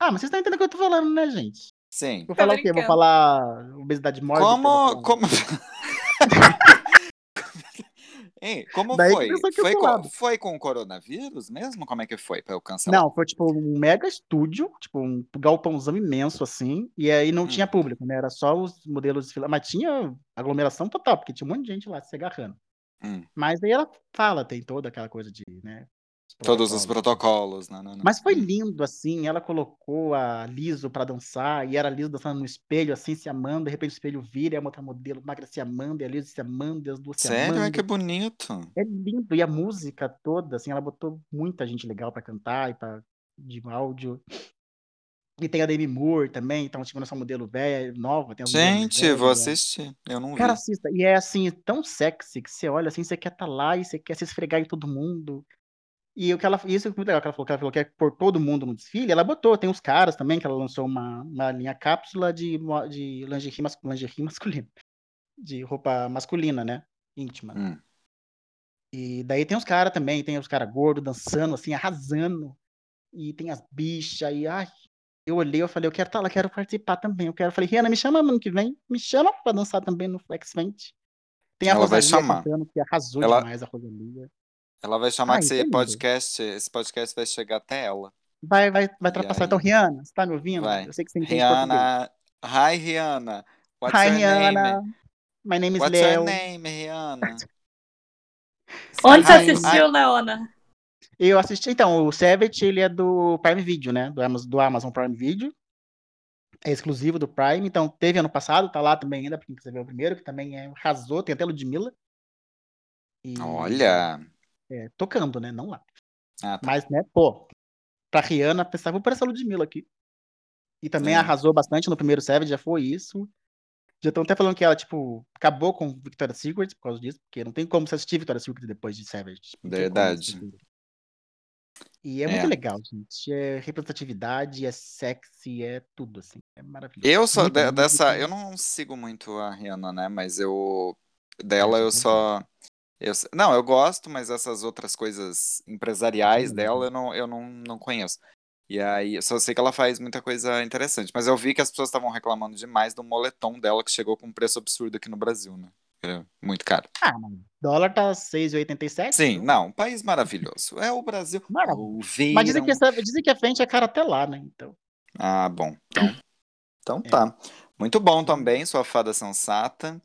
Ah, mas vocês estão entendendo o que eu tô falando, né, gente? Sim. Vou falar o quê? Vou falar obesidade mórbida? Como. Como... Como Daí foi? Foi com, foi com o coronavírus mesmo? Como é que foi pra eu cancelar? Não, foi tipo um mega estúdio, tipo um galpãozão imenso assim, e aí não Hum. tinha público, né? Era só os modelos desfilando, mas tinha aglomeração total, porque tinha um monte de gente lá se agarrando. Hum. Mas aí ela fala, tem toda aquela coisa de, né? Todos os protocolos. Não, não, não. Mas foi lindo, assim, ela colocou a Liso pra dançar, e era a Liso dançando no espelho, assim, se amando, de repente o espelho vira, e a outra modelo magra se amando, e a Liso se amando, e as duas se Sério? amando. Ai, que bonito. É lindo, e a música toda, assim, ela botou muita gente legal pra cantar e pra, de áudio. E tem a Demi Moore também, então, tipo, nossa modelo velha, nova, tem Gente, vou velhas. assistir. Eu não vi. Cara, assista. E é assim, tão sexy que você olha assim, você quer estar lá e você quer se esfregar em todo mundo. E o que ela, isso é muito legal, que ela falou que ela falou que é pôr todo mundo no desfile, ela botou, tem uns caras também, que ela lançou uma, uma linha cápsula de, de lingerie, mas, lingerie masculina. De roupa masculina, né? Íntima. Hum. E daí tem os caras também, tem os caras gordos dançando, assim, arrasando. E tem as bichas, e ai, eu olhei, eu falei, eu quero estar lá, quero participar também. Eu quero, eu falei, Rihanna, me chama ano que vem, me chama pra dançar também no Flex Fest. Tem a Ela vai Rosalia chamar. cantando, que arrasou Ela- demais a Rosalia. Ela vai chamar Ah, que é esse podcast, esse podcast vai chegar até ela. Vai, vai, vai ultrapassar. aí? Então, Rihanna, você tá me ouvindo? Vai. Eu sei que você entende português. Rihanna. Hi, Rihanna. What's Hi, your Rihanna. name? My name is What's Leo. your name, Rihanna? Onde você assistiu, Leona? Eu assisti, então, o Savage, ele é do Prime Video, né? Do Amazon, do Amazon Prime Video. É exclusivo do Prime, então teve ano passado, tá lá também ainda, pra quem quiser ver o primeiro, que também é, arrasou, tem até Ludmilla. E, Olha. É, tocando, né? Não lá. Ah, tá. Mas, né, pô, pra Rihanna, pensava, vou por essa Ludmilla aqui. E também É. arrasou bastante no primeiro Savage, já foi isso. Já estão até falando que ela, tipo, acabou com Victoria's Secret por causa disso, porque não tem como você assistir Victoria's Secret depois de Savage. Verdade. E é, É. muito legal, gente. É representatividade, é sexy, é tudo, assim. É maravilhoso. Eu Muito, de- dessa. Eu não sigo muito a Rihanna, né? Mas eu. Dela Ah, eu só. Eu, não, eu gosto, mas essas outras coisas empresariais Sim, dela eu não, eu não, não conheço. E aí, eu só sei que ela faz muita coisa interessante. Mas eu vi que as pessoas estavam reclamando demais do moletom dela, que chegou com um preço absurdo aqui no Brasil, né? É muito caro. Ah, mas dólar tá 6,87. Sim, não, um país maravilhoso. É o Brasil. Maravilha. Mas dizem que, essa, dizem que a frente é cara até lá, né? Então. Ah, bom. Então, então É. tá. Muito bom também, sua fada sensata.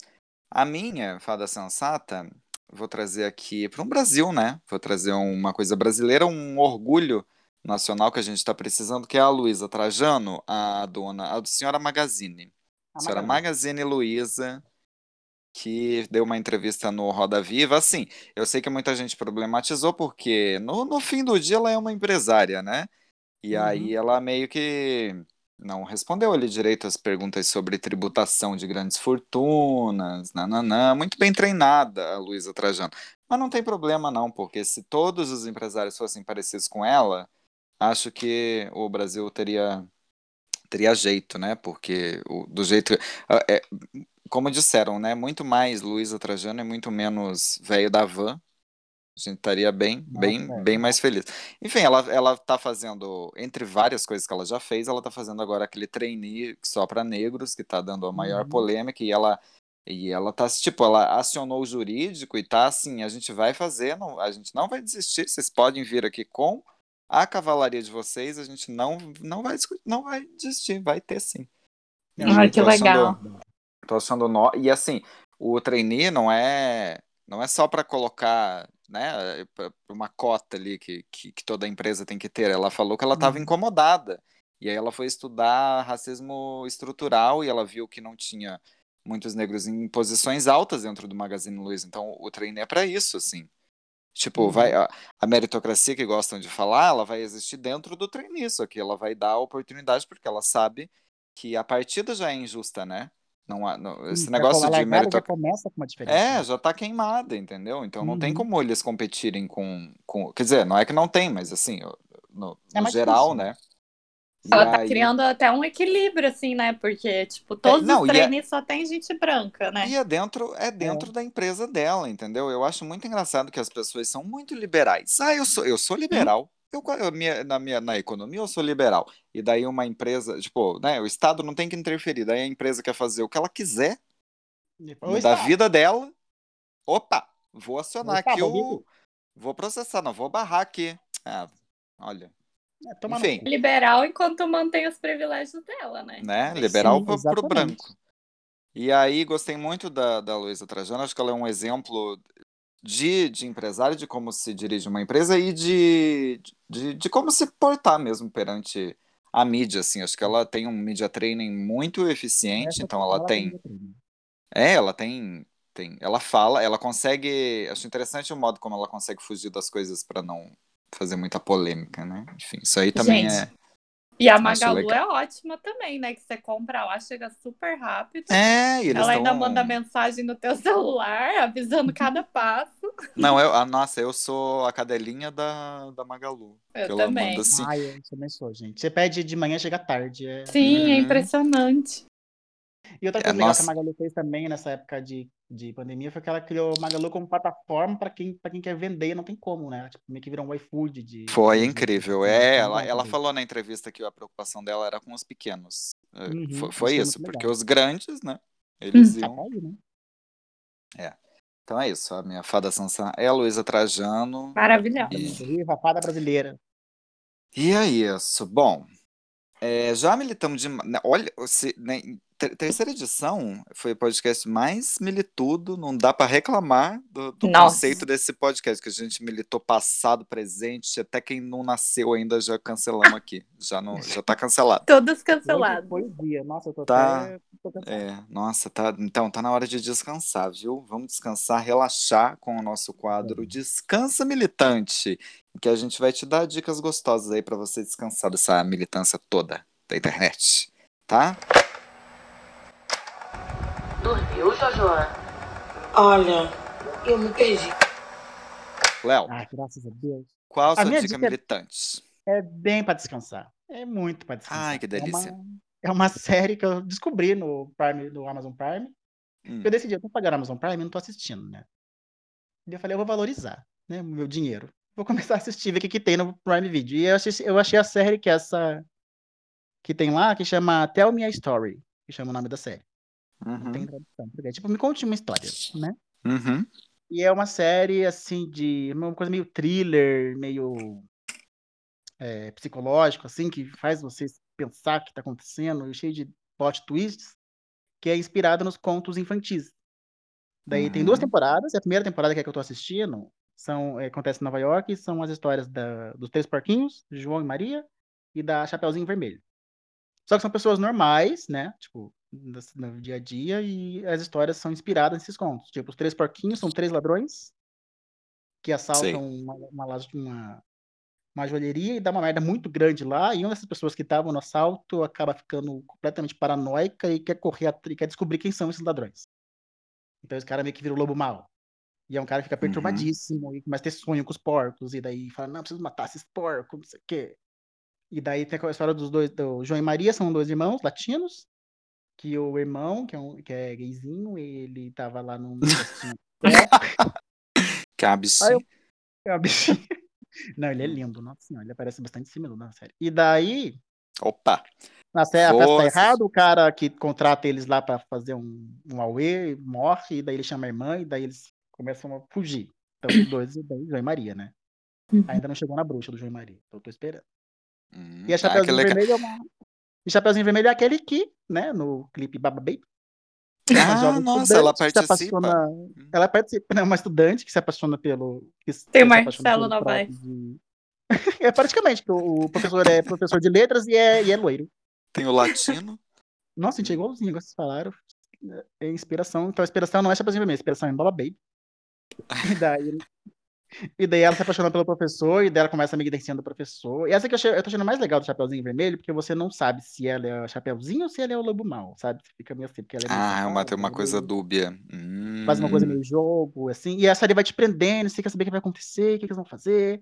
A minha fada sensata, vou trazer aqui para um Brasil, né? Vou trazer uma coisa brasileira, um orgulho nacional que a gente está precisando, que é a Luísa Trajano, a dona, a senhora Magazine. a senhora Magazine. Luiza, que deu uma entrevista no Roda Viva. Assim, eu sei que muita gente problematizou, porque no, no fim do dia ela é uma empresária, né? E Uhum. aí ela meio que não respondeu ali direito as perguntas sobre tributação de grandes fortunas, nananã. Muito bem treinada a Luísa Trajano. Mas não tem problema não, porque se todos os empresários fossem parecidos com ela, acho que o Brasil teria teria jeito, né? Porque o, do jeito. é, como disseram, né? Muito mais Luísa Trajano e muito menos velho da van. A gente estaria bem, bem, Nossa, bem mais feliz. Enfim, ela, ela tá fazendo, entre várias coisas que ela já fez, ela tá fazendo agora aquele trainee só para negros, que tá dando a maior Uhum. polêmica, e ela e ela tá, tipo, ela acionou o jurídico e tá assim, a gente vai fazer, não, a gente não vai desistir, vocês podem vir aqui com a cavalaria de vocês, a gente não, não vai não vai desistir, vai ter sim. Ai, que Tô achando- legal. Tô achando nó. E assim, o trainee não é não é só para colocar, né, pra uma cota ali que, que, que toda empresa tem que ter. Ela falou que ela estava Uhum. incomodada. E aí ela foi estudar racismo estrutural e ela viu que não tinha muitos negros em posições altas dentro do Magazine Luiza. Então o trainee é para isso, assim. Tipo, Uhum. vai, a, a meritocracia que gostam de falar, ela vai existir dentro do só que ela vai dar oportunidade porque ela sabe que a partida já é injusta, né? Não, há- não- esse Sim, negócio de meritocracia. começa com uma diferença. É, já tá queimada, entendeu? Então não tem Uhum. como eles competirem com, com. Quer dizer, não é que não tem, mas assim, no, É no geral, difícil. né? E Ela tá aí- criando até um equilíbrio, assim, né? Porque, tipo, todos não, os e é- só tem gente branca, né? E é dentro, é dentro da empresa dela, entendeu? Eu acho muito engraçado que as pessoas são muito liberais. Ah, eu sou, eu sou liberal. Eu, eu- minha- na, minha, na economia eu sou liberal. E daí uma empresa, tipo, né, o Estado não tem que interferir. Daí a empresa quer fazer o que ela quiser Ou da está. vida dela. Opa, vou acionar Opa, aqui o. Vou processar, não, vou barrar aqui. Ah, olha, É, enfim. Liberal enquanto mantém os privilégios dela, né? né? Liberal Sim, pro, pro branco. E aí, gostei muito da, da Luísa Trajano, acho que ela é um exemplo de, de empresário, de como se dirige uma empresa e de, de, de como se portar mesmo perante a mídia, assim. Acho que ela tem um media training muito eficiente, então ela tem. É, ela tem, tem. Ela fala, ela consegue. Acho interessante o modo como ela consegue fugir das coisas para não fazer muita polêmica, né? Enfim, isso aí também Gente, é. E a Magalu é ótima também, né? Que você compra lá, chega super rápido. É, e eles Ela ainda dão- manda mensagem no teu celular, avisando cada passo. Não, eu, ah, nossa, eu sou a cadelinha da, da Magalu. Eu também. manda assim. Ai, eu também sou, gente. Você pede de manhã, chega tarde. É... Sim, é Uhum. impressionante. E outra É, coisa legal nossa. que a Magalu fez também nessa época de, de pandemia foi que ela criou o Magalu como plataforma para quem, pra quem quer vender e não tem como, né? Tipo, meio que virou um iFood de. Foi de- incrível. de- É, ela, de- ela falou na entrevista que a preocupação dela era com os pequenos. É, Uhum, foi, isso foi é isso, porque os grandes, né? Eles Ah, iam. tá né? Então é isso. A minha fada Sansa é a Luísa Trajano. Maravilhosa. E, Viva a fada brasileira. e é isso. Bom, é, já militamos de. né, Olha, se, né, ter- terceira edição foi o podcast mais militudo. Não dá para reclamar do, do conceito desse podcast, que a gente militou passado, presente, até quem não nasceu ainda já cancelamos aqui. Já, não, já tá cancelado. Todos Hoje cancelados. foi o dia. Nossa, eu tô Tá. até. Tô. É, nossa, tá. Então tá na hora de descansar, viu? Vamos descansar, relaxar com o nosso quadro Descansa Militante, que a gente vai te dar dicas gostosas aí pra você descansar dessa militância toda da internet, tá? Dormiu, Jojo? Olha, eu me perdi. Léo, Ah, graças a Deus. qual a sua dica dica é- militante? É bem pra descansar. É muito pra descansar. Ai, que delícia. É uma, é uma série que eu descobri no Prime, no Amazon Prime. Hum, Eu decidi, eu tô pagando Amazon Prime e não tô assistindo, né? E eu falei, eu vou valorizar, né, o meu dinheiro. Vou começar a assistir, ver o que, que tem no Prime Video. E eu achei, eu achei a série que é essa que tem lá, que chama Tell Me a Story, que chama o nome da série. Não tem uhum, tradução. é Tipo, me conte uma história, né? uhum, E é uma série, assim, de uma coisa meio thriller, meio é, psicológico, assim, que faz você pensar o que está acontecendo, e cheio de plot twists, que é inspirada nos contos infantis. Daí tem duas Uhum. temporadas, e a primeira temporada que é que eu tô assistindo são, é, acontece em Nova York, são as histórias da, dos Três Porquinhos, João e Maria, e da Chapeuzinho Vermelho. Só que são pessoas normais, né? Tipo, no dia a dia, e as histórias são inspiradas nesses contos. Tipo, os Três Porquinhos são três ladrões que assaltam uma, uma, uma, uma joalheria e dá uma merda muito grande lá, e uma dessas pessoas que estavam no assalto acaba ficando completamente paranoica e quer correr e quer descobrir quem são esses ladrões. Então esse cara meio que vira o lobo mau. E é um cara que fica Uhum. perturbadíssimo e começa a ter sonho com os porcos, e daí fala, não, preciso matar esses porcos, não sei o quê. E daí tem a história dos dois, do João e Maria, são dois irmãos latinos. Que o irmão, que é, um, que é gayzinho, ele tava lá num. Que uma bichinha. Não, ele é lindo, nossa senhora, ele parece bastante similar na série. E daí, Opa! na série, a festa tá errada, o cara que contrata eles lá pra fazer um, um auê morre, e daí ele chama a irmã, e daí eles começam a fugir. Então, os dois, e daí João e Maria, né? Ainda não chegou na bruxa do João e Maria, então eu tô esperando. Hum, E a ah, Chapeuzinho que legal. Vermelho é uma... E Chapeuzinho Vermelho é aquele que, né, no clipe Baba Baby. Ah, jovem nossa, ela participa. apaixona- Ela participa, né, uma estudante que se apaixona pelo. Que Tem o Marcelo Novaes. de- é praticamente, que o professor é professor de letras e é, e é loiro. Tem o latino. Nossa, gente, é igualzinho, vocês falaram. É inspiração. Então a inspiração não é Chapeuzinho Vermelho, a inspiração é Baba Baby. E daí. E daí ela se apaixona pelo professor, e daí ela começa a amiga do professor. E essa que eu, achei, eu tô achando mais legal do Chapeuzinho Vermelho, porque você não sabe se ela é o Chapeuzinho ou se ela é o Lobo Mal, sabe? Você fica meio assim, porque ela é meio Ah, é uma, tem uma meio- coisa dúbia. Hum. faz uma coisa meio jogo, assim, e a série vai te prendendo, você quer saber o que vai acontecer, o que, que eles vão fazer.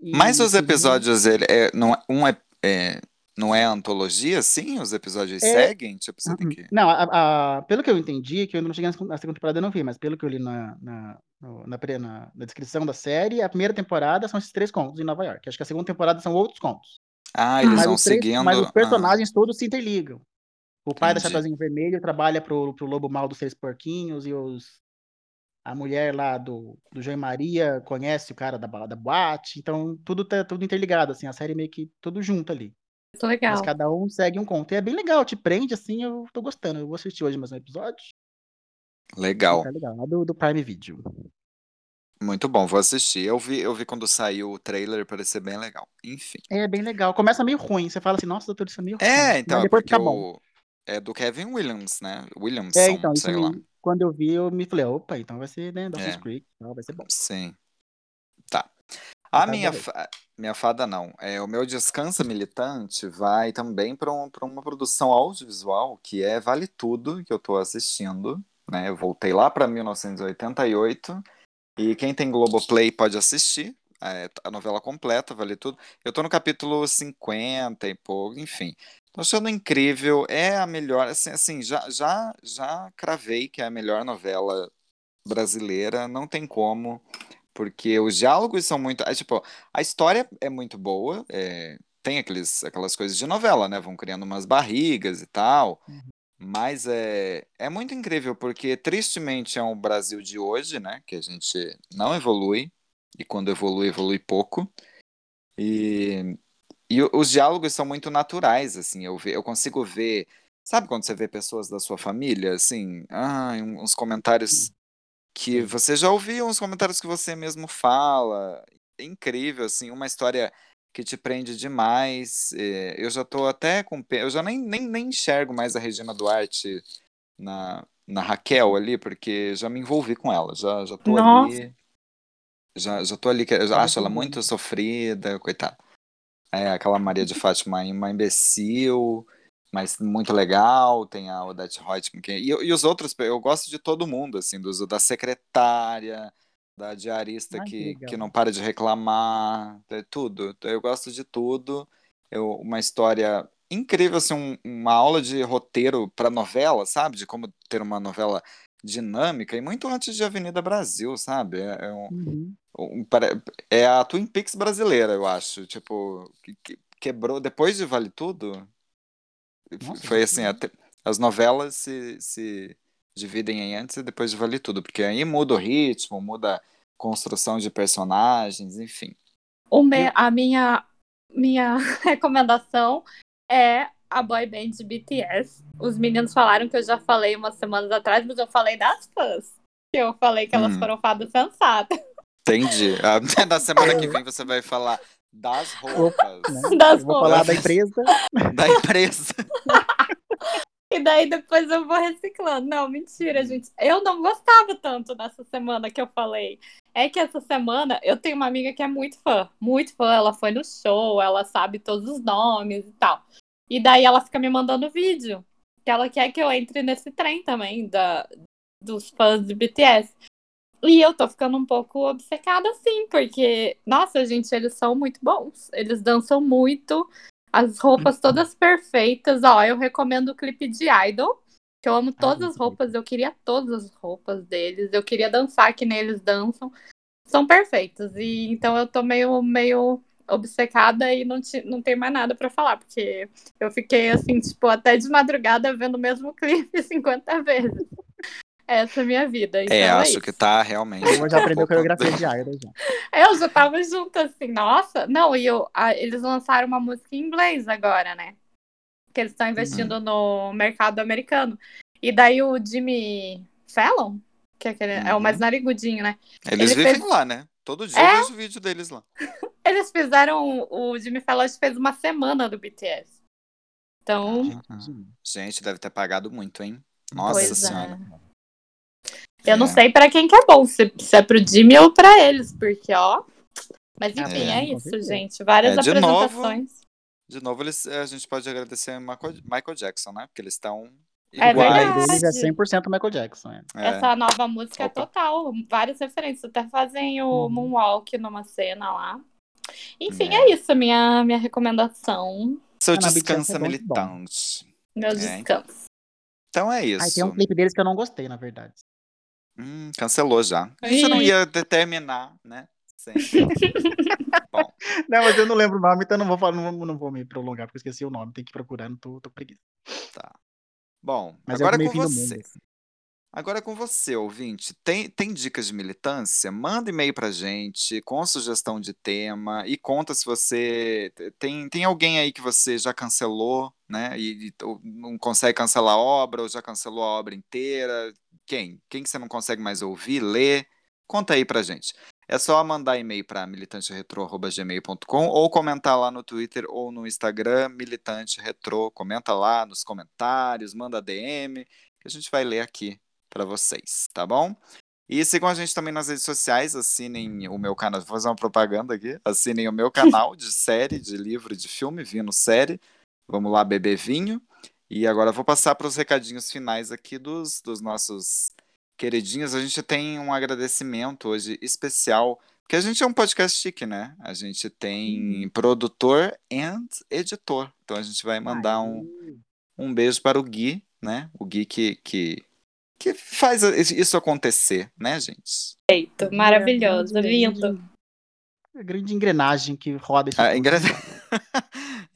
E, Mas os episódios, ele é, não, é- um é, é- não é antologia, sim? Os episódios É. seguem? Tipo, você tem que. Não, a- a- pelo que eu entendi, que eu ainda não cheguei na segunda- temporada, eu não vi, mas pelo que eu li na, na, na, na- na descrição da série, a primeira temporada são esses três contos em Nova York. Acho que a segunda temporada são outros contos. Ah, eles mas, vão três- seguindo. mas os ah, personagens todos se interligam. O pai da Entendi. Chapeuzinho Vermelho trabalha pro, pro Lobo Mal dos Três Porquinhos e os. A mulher lá do, do João Maria conhece o cara da, da boate, então tudo tá tudo interligado, assim, a série meio que tudo junto ali. Muito legal. Mas cada um segue um conto. E é bem legal, te prende, assim, eu tô gostando. Eu vou assistir hoje mais um episódio. legal. Tá legal, lá do, do Prime Video. Muito bom, vou assistir. Eu vi, eu vi quando saiu o trailer, parecia bem legal. Enfim. É bem legal. Começa meio ruim. Você fala assim, nossa, doutor, isso é meio ruim. É, então, Mas é depois porque fica bom. o. É do Kevin Williams, né? Williamson, É, então, isso sei lá. quando eu vi, eu me falei, opa, então vai ser, né, Dawson's É. Creek, então vai ser bom. Sim. A Tá minha, fa- minha fada não. É, o meu Descansa Militante vai também para um, pra uma produção audiovisual que é Vale Tudo, que eu tô assistindo. Né? Eu voltei lá para 1988 e quem tem Globoplay pode assistir. é, a novela completa, vale tudo. Eu tô no capítulo 50 e pouco, enfim. Tô achando incrível, é a melhor, assim, assim já, já, já cravei que é a melhor novela brasileira, não tem como, porque os diálogos são muito. é, tipo, a história é muito boa, é, tem aqueles, aquelas coisas de novela, né? Vão criando umas barrigas e tal. Mas é, é muito incrível, porque tristemente é um Brasil de hoje, né? Que a gente não evolui, e quando evolui, evolui pouco. E, e os diálogos são muito naturais, assim, eu, ve- eu consigo ver. Sabe quando você vê pessoas da sua família, assim, ah, uns comentários que você já ouviu, uns comentários que você mesmo fala. É incrível, assim, uma história que te prende demais. é, eu já tô até com. Eu já nem, nem, nem enxergo mais a Regina Duarte na, na Raquel ali, porque já me envolvi com ela. Já, já tô Nossa. ali. Já, já tô ali, já acho ela muito sofrida, coitada. É, aquela Maria de Fátima, uma imbecil, mas muito legal. Tem a Odete Reutemann. Que, e, e os outros, eu gosto de todo mundo, assim, dos, da secretária, da diarista que que, legal. que não para de reclamar, é tudo. Eu gosto de tudo. Eu, uma história incrível, assim, um- uma aula de roteiro para novela, sabe? De como ter uma novela dinâmica e muito antes de Avenida Brasil, sabe? É, é um, Uhum. um- é a Twin Peaks brasileira, eu acho. Tipo, que- que- quebrou depois de Vale Tudo. Nossa, foi assim, até- as novelas se, se dividem em antes e depois de Vale Tudo, porque aí muda o ritmo, muda a construção de personagens, enfim. Me- a minha, minha recomendação é a boy band de BTS. Os meninos falaram que eu já falei umas semanas atrás, mas eu falei das fãs. Que eu falei que elas Hum. foram fadas sensatas. Entendi. Ah, Na semana que vem você vai falar das roupas Né? Das Eu vou roupas. falar da empresa. da empresa. E daí depois eu vou reciclando. Não, mentira, gente. Eu não gostava tanto dessa semana que eu falei. É que essa semana eu tenho uma amiga que é muito fã, muito fã. Ela foi no show, ela sabe todos os nomes e tal. E daí ela fica me mandando vídeo. Que ela quer que eu entre nesse trem também da, dos fãs de BTS. E eu tô ficando um pouco obcecada, assim, porque, nossa, gente, eles são muito bons. Eles dançam muito. As roupas todas perfeitas. Ó, eu recomendo o clipe de Idol, que eu amo todas as roupas. Eu queria todas as roupas deles. Eu queria dançar que nem eles dançam. São perfeitos. E então eu tô meio, meio obcecada e não, ti, não tem mais nada pra falar, porque eu fiquei assim, tipo, até de madrugada vendo o mesmo clipe 50 vezes. Essa é a minha vida. Então é, é acho isso. que tá realmente. Eu já aprendeu coreografia de Idol já. Eu já tava junto, assim, nossa. Não, e eu, a- eles lançaram uma música em inglês agora, né? Que eles estão investindo no mercado americano. E daí o Jimmy Fallon, que é, aquele, é o mais narigudinho, né? Eles Ele vivem fez- lá, né? Todo dia É? eu vejo o vídeo deles lá. Eles fizeram. O Jimmy Fallon fez uma semana do BTS. Então, Ah, Gente, deve ter pagado muito, hein? Nossa Pois é. Eu não É. sei pra quem que é bom, se, se é pro Jimmy ou pra eles, porque, ó. Mas enfim, É, é, isso, gente. Várias É, de novo, apresentações. De novo, eles, a gente pode agradecer Michael, Michael Jackson, né? Porque eles estão É iguais. verdade. Deles é 100% Michael Jackson. É. É. Essa nova música Opa. é total, várias referências, até fazem o Uhum. Moonwalk numa cena lá. Enfim, É. é, isso, minha, minha recomendação, Seu Ah, não, descanso é militante. meu É. descanso. Então é isso. Aí tem um clipe deles que eu não gostei, na verdade. Hum, cancelou já. Gente não ia determinar, né? Bom, Não, mas eu não lembro o nome, então não vou, falar, não, vou- não vou me prolongar, porque eu esqueci o nome. Tem que procurar, não tô, tô preguiça. tá. Bom, Mas agora é o meio com você. Agora é com você, ouvinte. Tem, tem dicas de militância? Manda e-mail pra gente com sugestão de tema e conta se você tem, tem alguém aí que você já cancelou, né? E, e não consegue cancelar a obra ou já cancelou a obra inteira. Quem? Quem que você não consegue mais ouvir, ler? Conta aí pra gente. É só mandar e-mail para militanteretro.gmail.com ou comentar lá no Twitter ou no Instagram, Militante Retro. Comenta lá nos comentários, manda DM, que a gente vai ler aqui para vocês, tá bom? E sigam a gente também nas redes sociais, assinem o meu canal, vou fazer uma propaganda aqui, assinem o meu canal de série, de livro, de filme, Vino Série. Vamos lá beber vinho. E agora vou passar para os recadinhos finais aqui dos, dos nossos queridinhos. A gente tem um agradecimento hoje especial, porque a gente é um podcast chique, né? A gente tem produtor and editor. Então a gente vai mandar um, um beijo para o Gui, né? O Gui que, que, que faz isso acontecer, né, gente? Perfeito, maravilhoso, É a grande- lindo. A grande engrenagem que roda esse A, tudo. engren...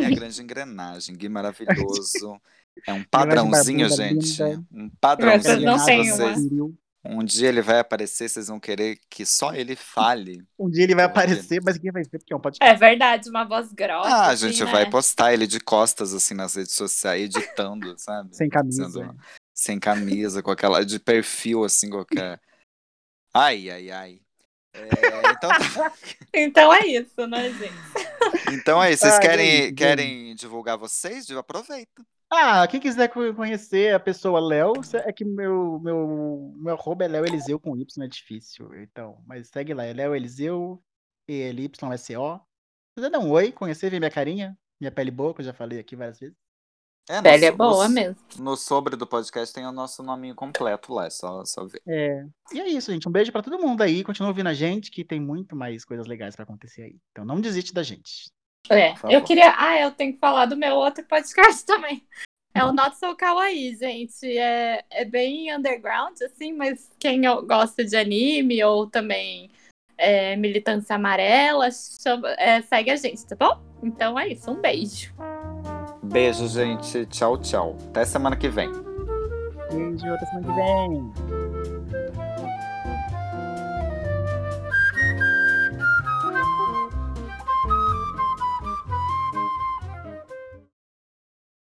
é a grande engrenagem, Gui maravilhoso. É um padrãozinho, gente. Um padrãozinho não têm vocês. uma. Um dia ele vai aparecer, vocês vão querer que só ele fale. Um dia ele vai aparecer, mas quem vai ser? Porque é um podcast. É verdade, uma voz grossa. Ah, a assim, gente né? vai postar ele de costas, assim, nas redes sociais, editando, sabe? Sem camisa. Sendo- sem camisa, com aquela. de perfil, assim, qualquer. Ai, ai, ai. É, então, tá. Então é isso, né, gente? então é isso. Vocês Ai, querem, gente, querem divulgar vocês? Aproveita. Ah, quem quiser co- conhecer a pessoa Léo, é que meu, meu, meu arroba é Léo Eliseu com Y, é difícil. Então, mas segue lá, é Léo Eliseu, E-L-Y-S-O. Se quiser dar um oi, conhecer, ver minha carinha, minha pele boa, que eu já falei aqui várias vezes. É, Pele é no- boa no- mesmo. No sobre do podcast tem o nosso nominho completo lá, é só, só ver. É, e é isso, gente. Um beijo pra todo mundo aí. Continua ouvindo a gente, que tem muito mais coisas legais pra acontecer aí. Então não desiste da gente. É, eu queria. Ah, eu tenho que falar do meu outro podcast também. É o Not So Kawaii, gente. É, é bem underground, assim, mas quem gosta de anime ou também é, militância amarela, chama- é, segue a gente, tá bom? Então é isso, um beijo. Beijo, gente. Tchau, tchau. Até semana que vem. Beijo, até semana que vem.